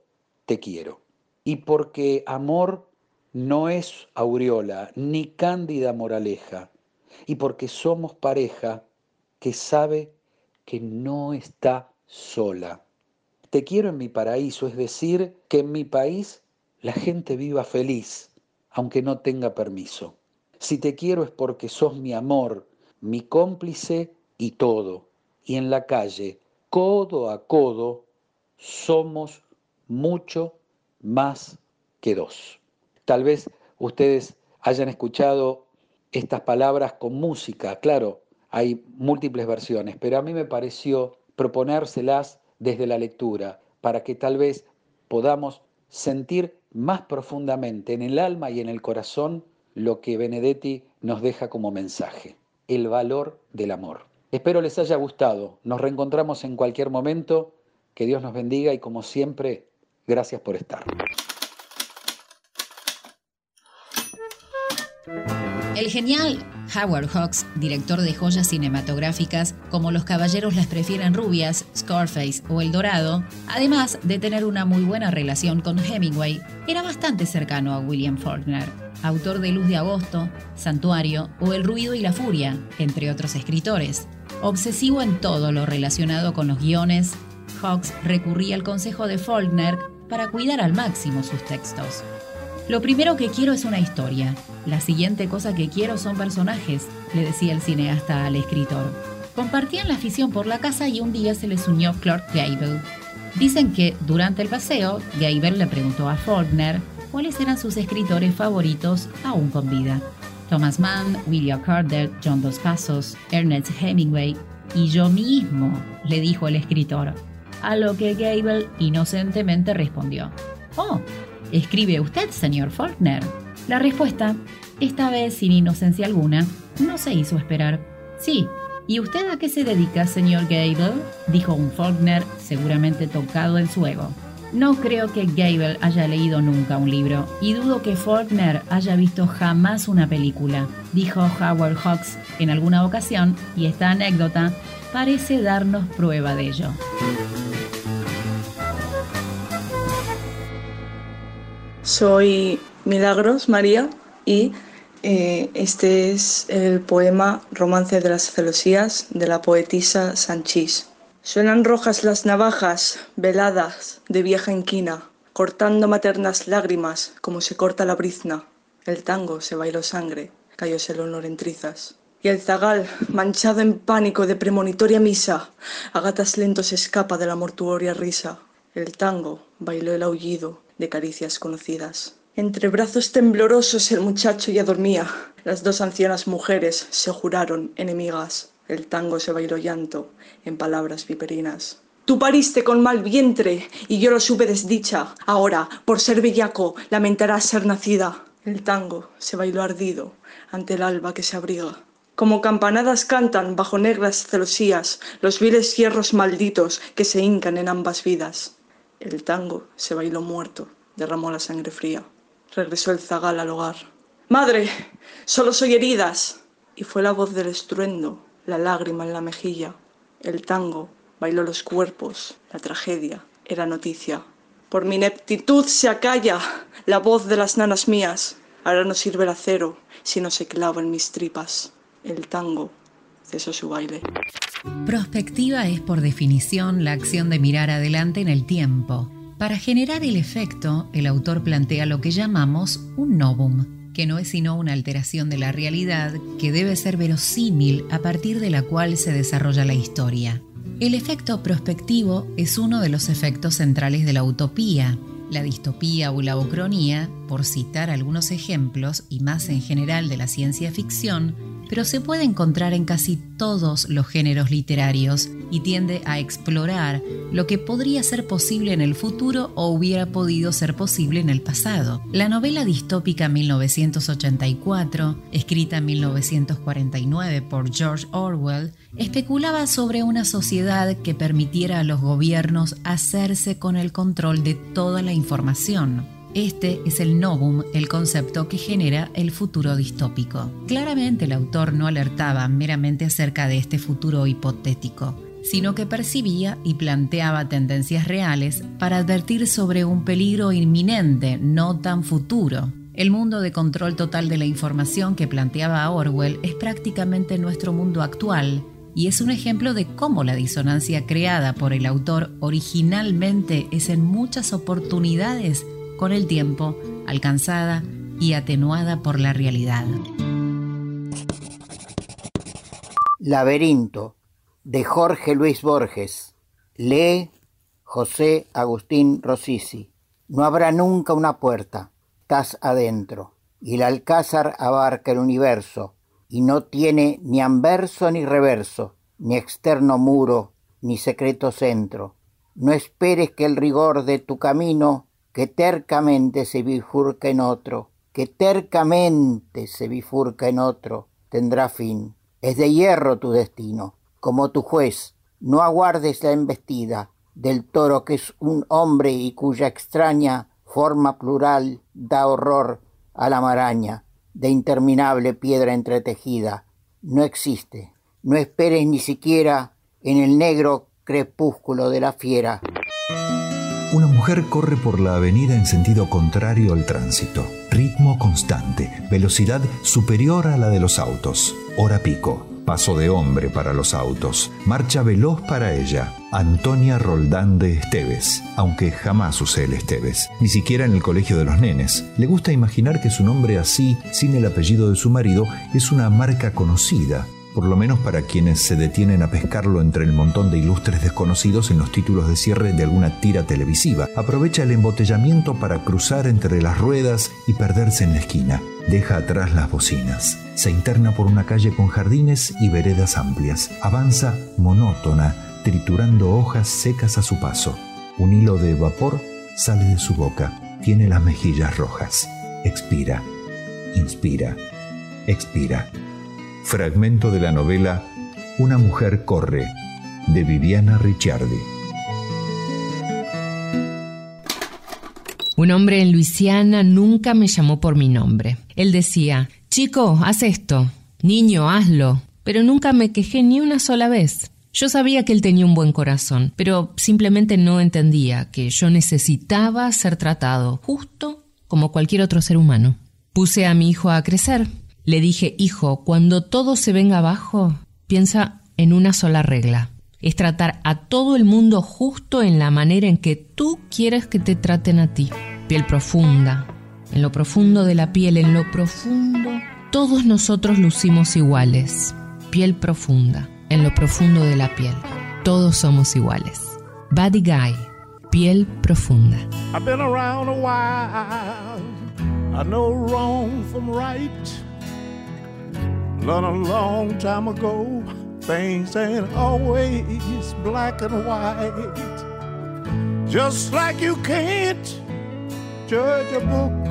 te quiero. Y porque amor no es aureola ni cándida moraleja. Y porque somos pareja que sabe que no está sola. Te quiero en mi paraíso, es decir, que en mi país la gente viva feliz, aunque no tenga permiso. Si te quiero es porque sos mi amor, mi cómplice y todo. Y en la calle, codo a codo, somos mucho más que dos. Tal vez ustedes hayan escuchado estas palabras con música, claro, hay múltiples versiones, pero a mí me pareció proponérselas desde la lectura para que tal vez podamos sentir más profundamente en el alma y en el corazón lo que Benedetti nos deja como mensaje, el valor del amor. Espero les haya gustado, nos reencontramos en cualquier momento, que Dios nos bendiga y como siempre, gracias por estar. El genial Howard Hawks, director de joyas cinematográficas como Los Caballeros las prefieren rubias, Scarface o El Dorado, además de tener una muy buena relación con Hemingway, era bastante cercano a William Faulkner, autor de Luz de Agosto, Santuario o El Ruido y la Furia, entre otros escritores. Obsesivo en todo lo relacionado con los guiones, Hawks recurría al consejo de Faulkner para cuidar al máximo sus textos. Lo primero que quiero es una historia. La siguiente cosa que quiero son personajes, le decía el cineasta al escritor. Compartían la afición por la casa y un día se les unió Clark Gable. Dicen que durante el paseo, Gable le preguntó a Faulkner cuáles eran sus escritores favoritos aún con vida. Thomas Mann, William Carter, John Dos Passos, Ernest Hemingway y yo mismo, le dijo el escritor. A lo que Gable inocentemente respondió: Oh, ¿escribe usted, señor Faulkner? La respuesta, esta vez sin inocencia alguna, no se hizo esperar. Sí. ¿Y usted a qué se dedica, señor Gable? dijo un Faulkner seguramente tocado en su ego. No creo que Gable haya leído nunca un libro y dudo que Faulkner haya visto jamás una película, dijo Howard Hawks en alguna ocasión y esta anécdota parece darnos prueba de ello. Soy Milagros María y eh, este es el poema Romance de las Celosías de la poetisa Sanchís. Suenan rojas las navajas, veladas de vieja inquina, cortando maternas lágrimas como se corta la brizna. El tango se bailó sangre, cayóse el honor en trizas. Y el zagal, manchado en pánico de premonitoria misa, a gatas lentos escapa de la mortuoria risa. El tango bailó el aullido de caricias conocidas. Entre brazos temblorosos el muchacho ya dormía. Las dos ancianas mujeres se juraron enemigas. El tango se bailó llanto en palabras viperinas. Tú pariste con mal vientre y yo lo supe desdicha. Ahora, por ser bellaco, lamentarás ser nacida. El tango se bailó ardido ante el alba que se abriga. Como campanadas cantan bajo negras celosías los viles hierros malditos que se hincan en ambas vidas. El tango se bailó muerto, derramó la sangre fría. Regresó el zagal al hogar. Madre, solo soy heridas. Y fue la voz del estruendo, la lágrima en la mejilla. El tango bailó los cuerpos, la tragedia era noticia. Por mi ineptitud se acalla la voz de las nanas mías. Ahora no sirve el acero si no se clava en mis tripas. El tango su. Prospectiva es por definición la acción de mirar adelante en el tiempo. Para generar el efecto, el autor plantea lo que llamamos un novum, que no es sino una alteración de la realidad que debe ser verosímil a partir de la cual se desarrolla la historia. El efecto prospectivo es uno de los efectos centrales de la utopía. La distopía o la ucronía, por citar algunos ejemplos y más en general de la ciencia ficción, pero se puede encontrar en casi todos los géneros literarios y tiende a explorar lo que podría ser posible en el futuro o hubiera podido ser posible en el pasado. La novela distópica 1984, escrita en 1949 por George Orwell, especulaba sobre una sociedad que permitiera a los gobiernos hacerse con el control de toda la información. Este es el novum, el concepto que genera el futuro distópico. Claramente el autor no alertaba meramente acerca de este futuro hipotético, sino que percibía y planteaba tendencias reales para advertir sobre un peligro inminente, no tan futuro. El mundo de control total de la información que planteaba Orwell es prácticamente nuestro mundo actual y es un ejemplo de cómo la disonancia creada por el autor originalmente es en muchas oportunidades con el tiempo alcanzada y atenuada por la realidad. Laberinto, de Jorge Luis Borges. Lee José Agustín Rosisi. No habrá nunca una puerta, estás adentro. Y el alcázar abarca el universo, y no tiene ni anverso ni reverso, ni externo muro, ni secreto centro. No esperes que el rigor de tu camino, que tercamente se bifurca en otro, que tercamente se bifurca en otro, tendrá fin. Es de hierro tu destino, como tu juez. No aguardes la embestida del toro que es un hombre y cuya extraña forma plural da horror a la maraña de interminable piedra entretejida. No existe. No esperes ni siquiera en el negro crepúsculo de la fiera. Una mujer corre por la avenida en sentido contrario al tránsito. Ritmo constante, velocidad superior a la de los autos. Hora pico, paso de hombre para los autos. Marcha veloz para ella. Antonia Roldán de Esteves, aunque jamás usé el Esteves, ni siquiera en el colegio de los nenes. Le gusta imaginar que su nombre así, sin el apellido de su marido, es una marca conocida, por lo menos para quienes se detienen a pescarlo entre el montón de ilustres desconocidos en los títulos de cierre de alguna tira televisiva. Aprovecha el embotellamiento para cruzar entre las ruedas y perderse en la esquina. Deja atrás las bocinas. Se interna por una calle con jardines y veredas amplias. Avanza monótona, triturando hojas secas a su paso. Un hilo de vapor sale de su boca. Tiene las mejillas rojas. Expira. Inspira. Expira. Fragmento de la novela Una mujer corre, de Viviana Ricciardi. Un hombre en Luisiana nunca me llamó por mi nombre. Él decía, chico, haz esto, niño, hazlo, pero nunca me quejé ni una sola vez. Yo sabía que él tenía un buen corazón, pero simplemente no entendía que yo necesitaba ser tratado justo como cualquier otro ser humano. Puse a mi hijo a crecer. Le dije, hijo, cuando todo se venga abajo, piensa en una sola regla. Es tratar a todo el mundo justo en la manera en que tú quieres que te traten a ti. Piel profunda. En lo profundo de la piel, en lo profundo, todos nosotros lucimos iguales. Piel profunda. En lo profundo de la piel, todos somos iguales. Body Guy. Piel profunda. I've been around a while. I know wrong from right. Learned a long time ago. Things ain't always black and white. Just like you can't judge a book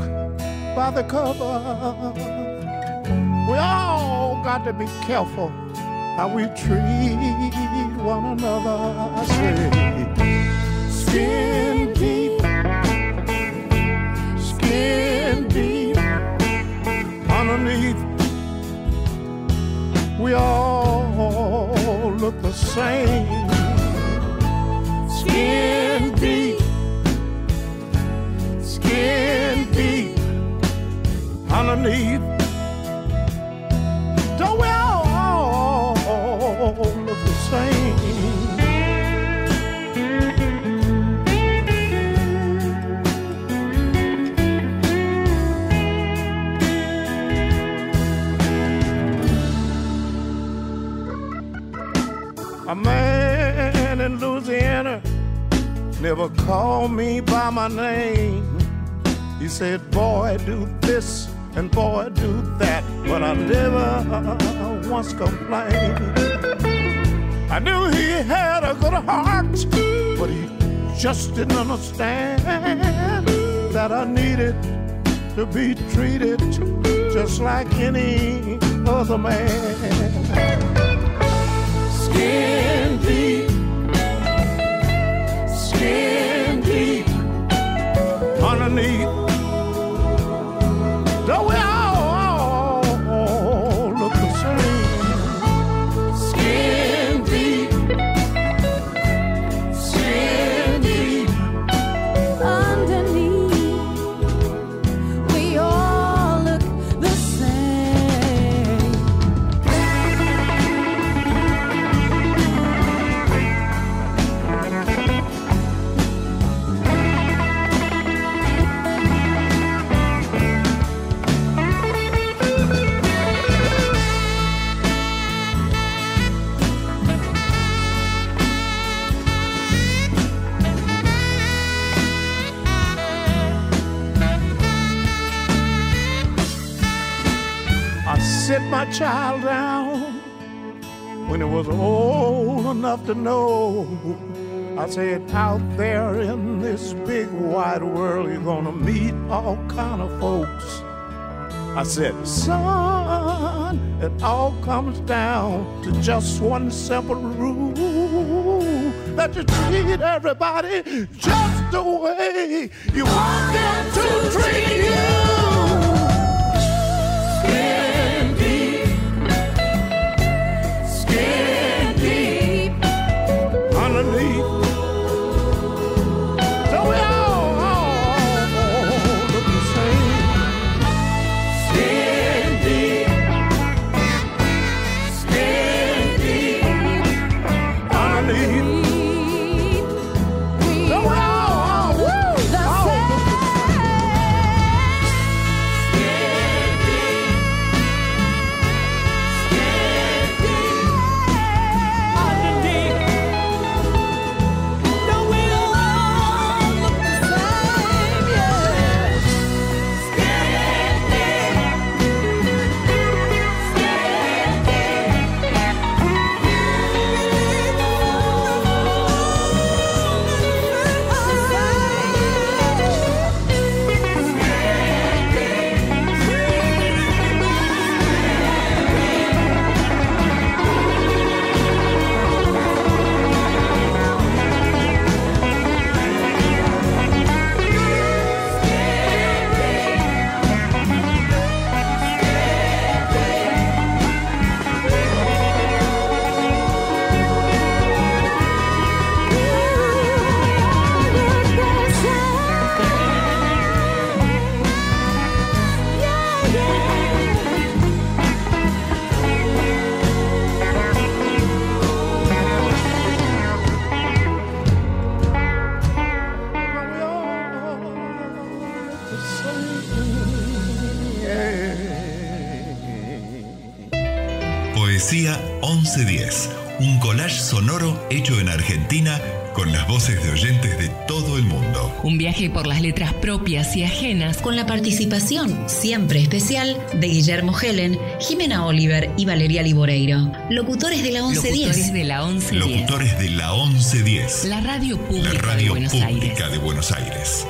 by the cover. We all got to be careful how we treat one another. I say, skin deep, skin deep, underneath. We all look the same. Skin deep, skin deep, underneath. Don't we all look the same? A man in Louisiana never called me by my name. He said, Boy, do this and boy, do that. But I never once complained. I knew he had a good heart, but he just didn't understand that I needed to be treated just like any other man. Yeah. Sit my child down when it was old enough to know. I said, out there in this big wide world, you're gonna meet all kind of folks. I said, son, it all comes down to just one simple rule that you treat everybody just the way you want them to treat you. Un viaje por las letras propias y ajenas Con la participación siempre especial de Guillermo Helen, Jimena Oliver y Valeria Liboreiro. Locutores de la 1110. locutores de la 1110. Locutores de la 1110, La radio pública la de radio Buenos pública Aires. de Buenos Aires.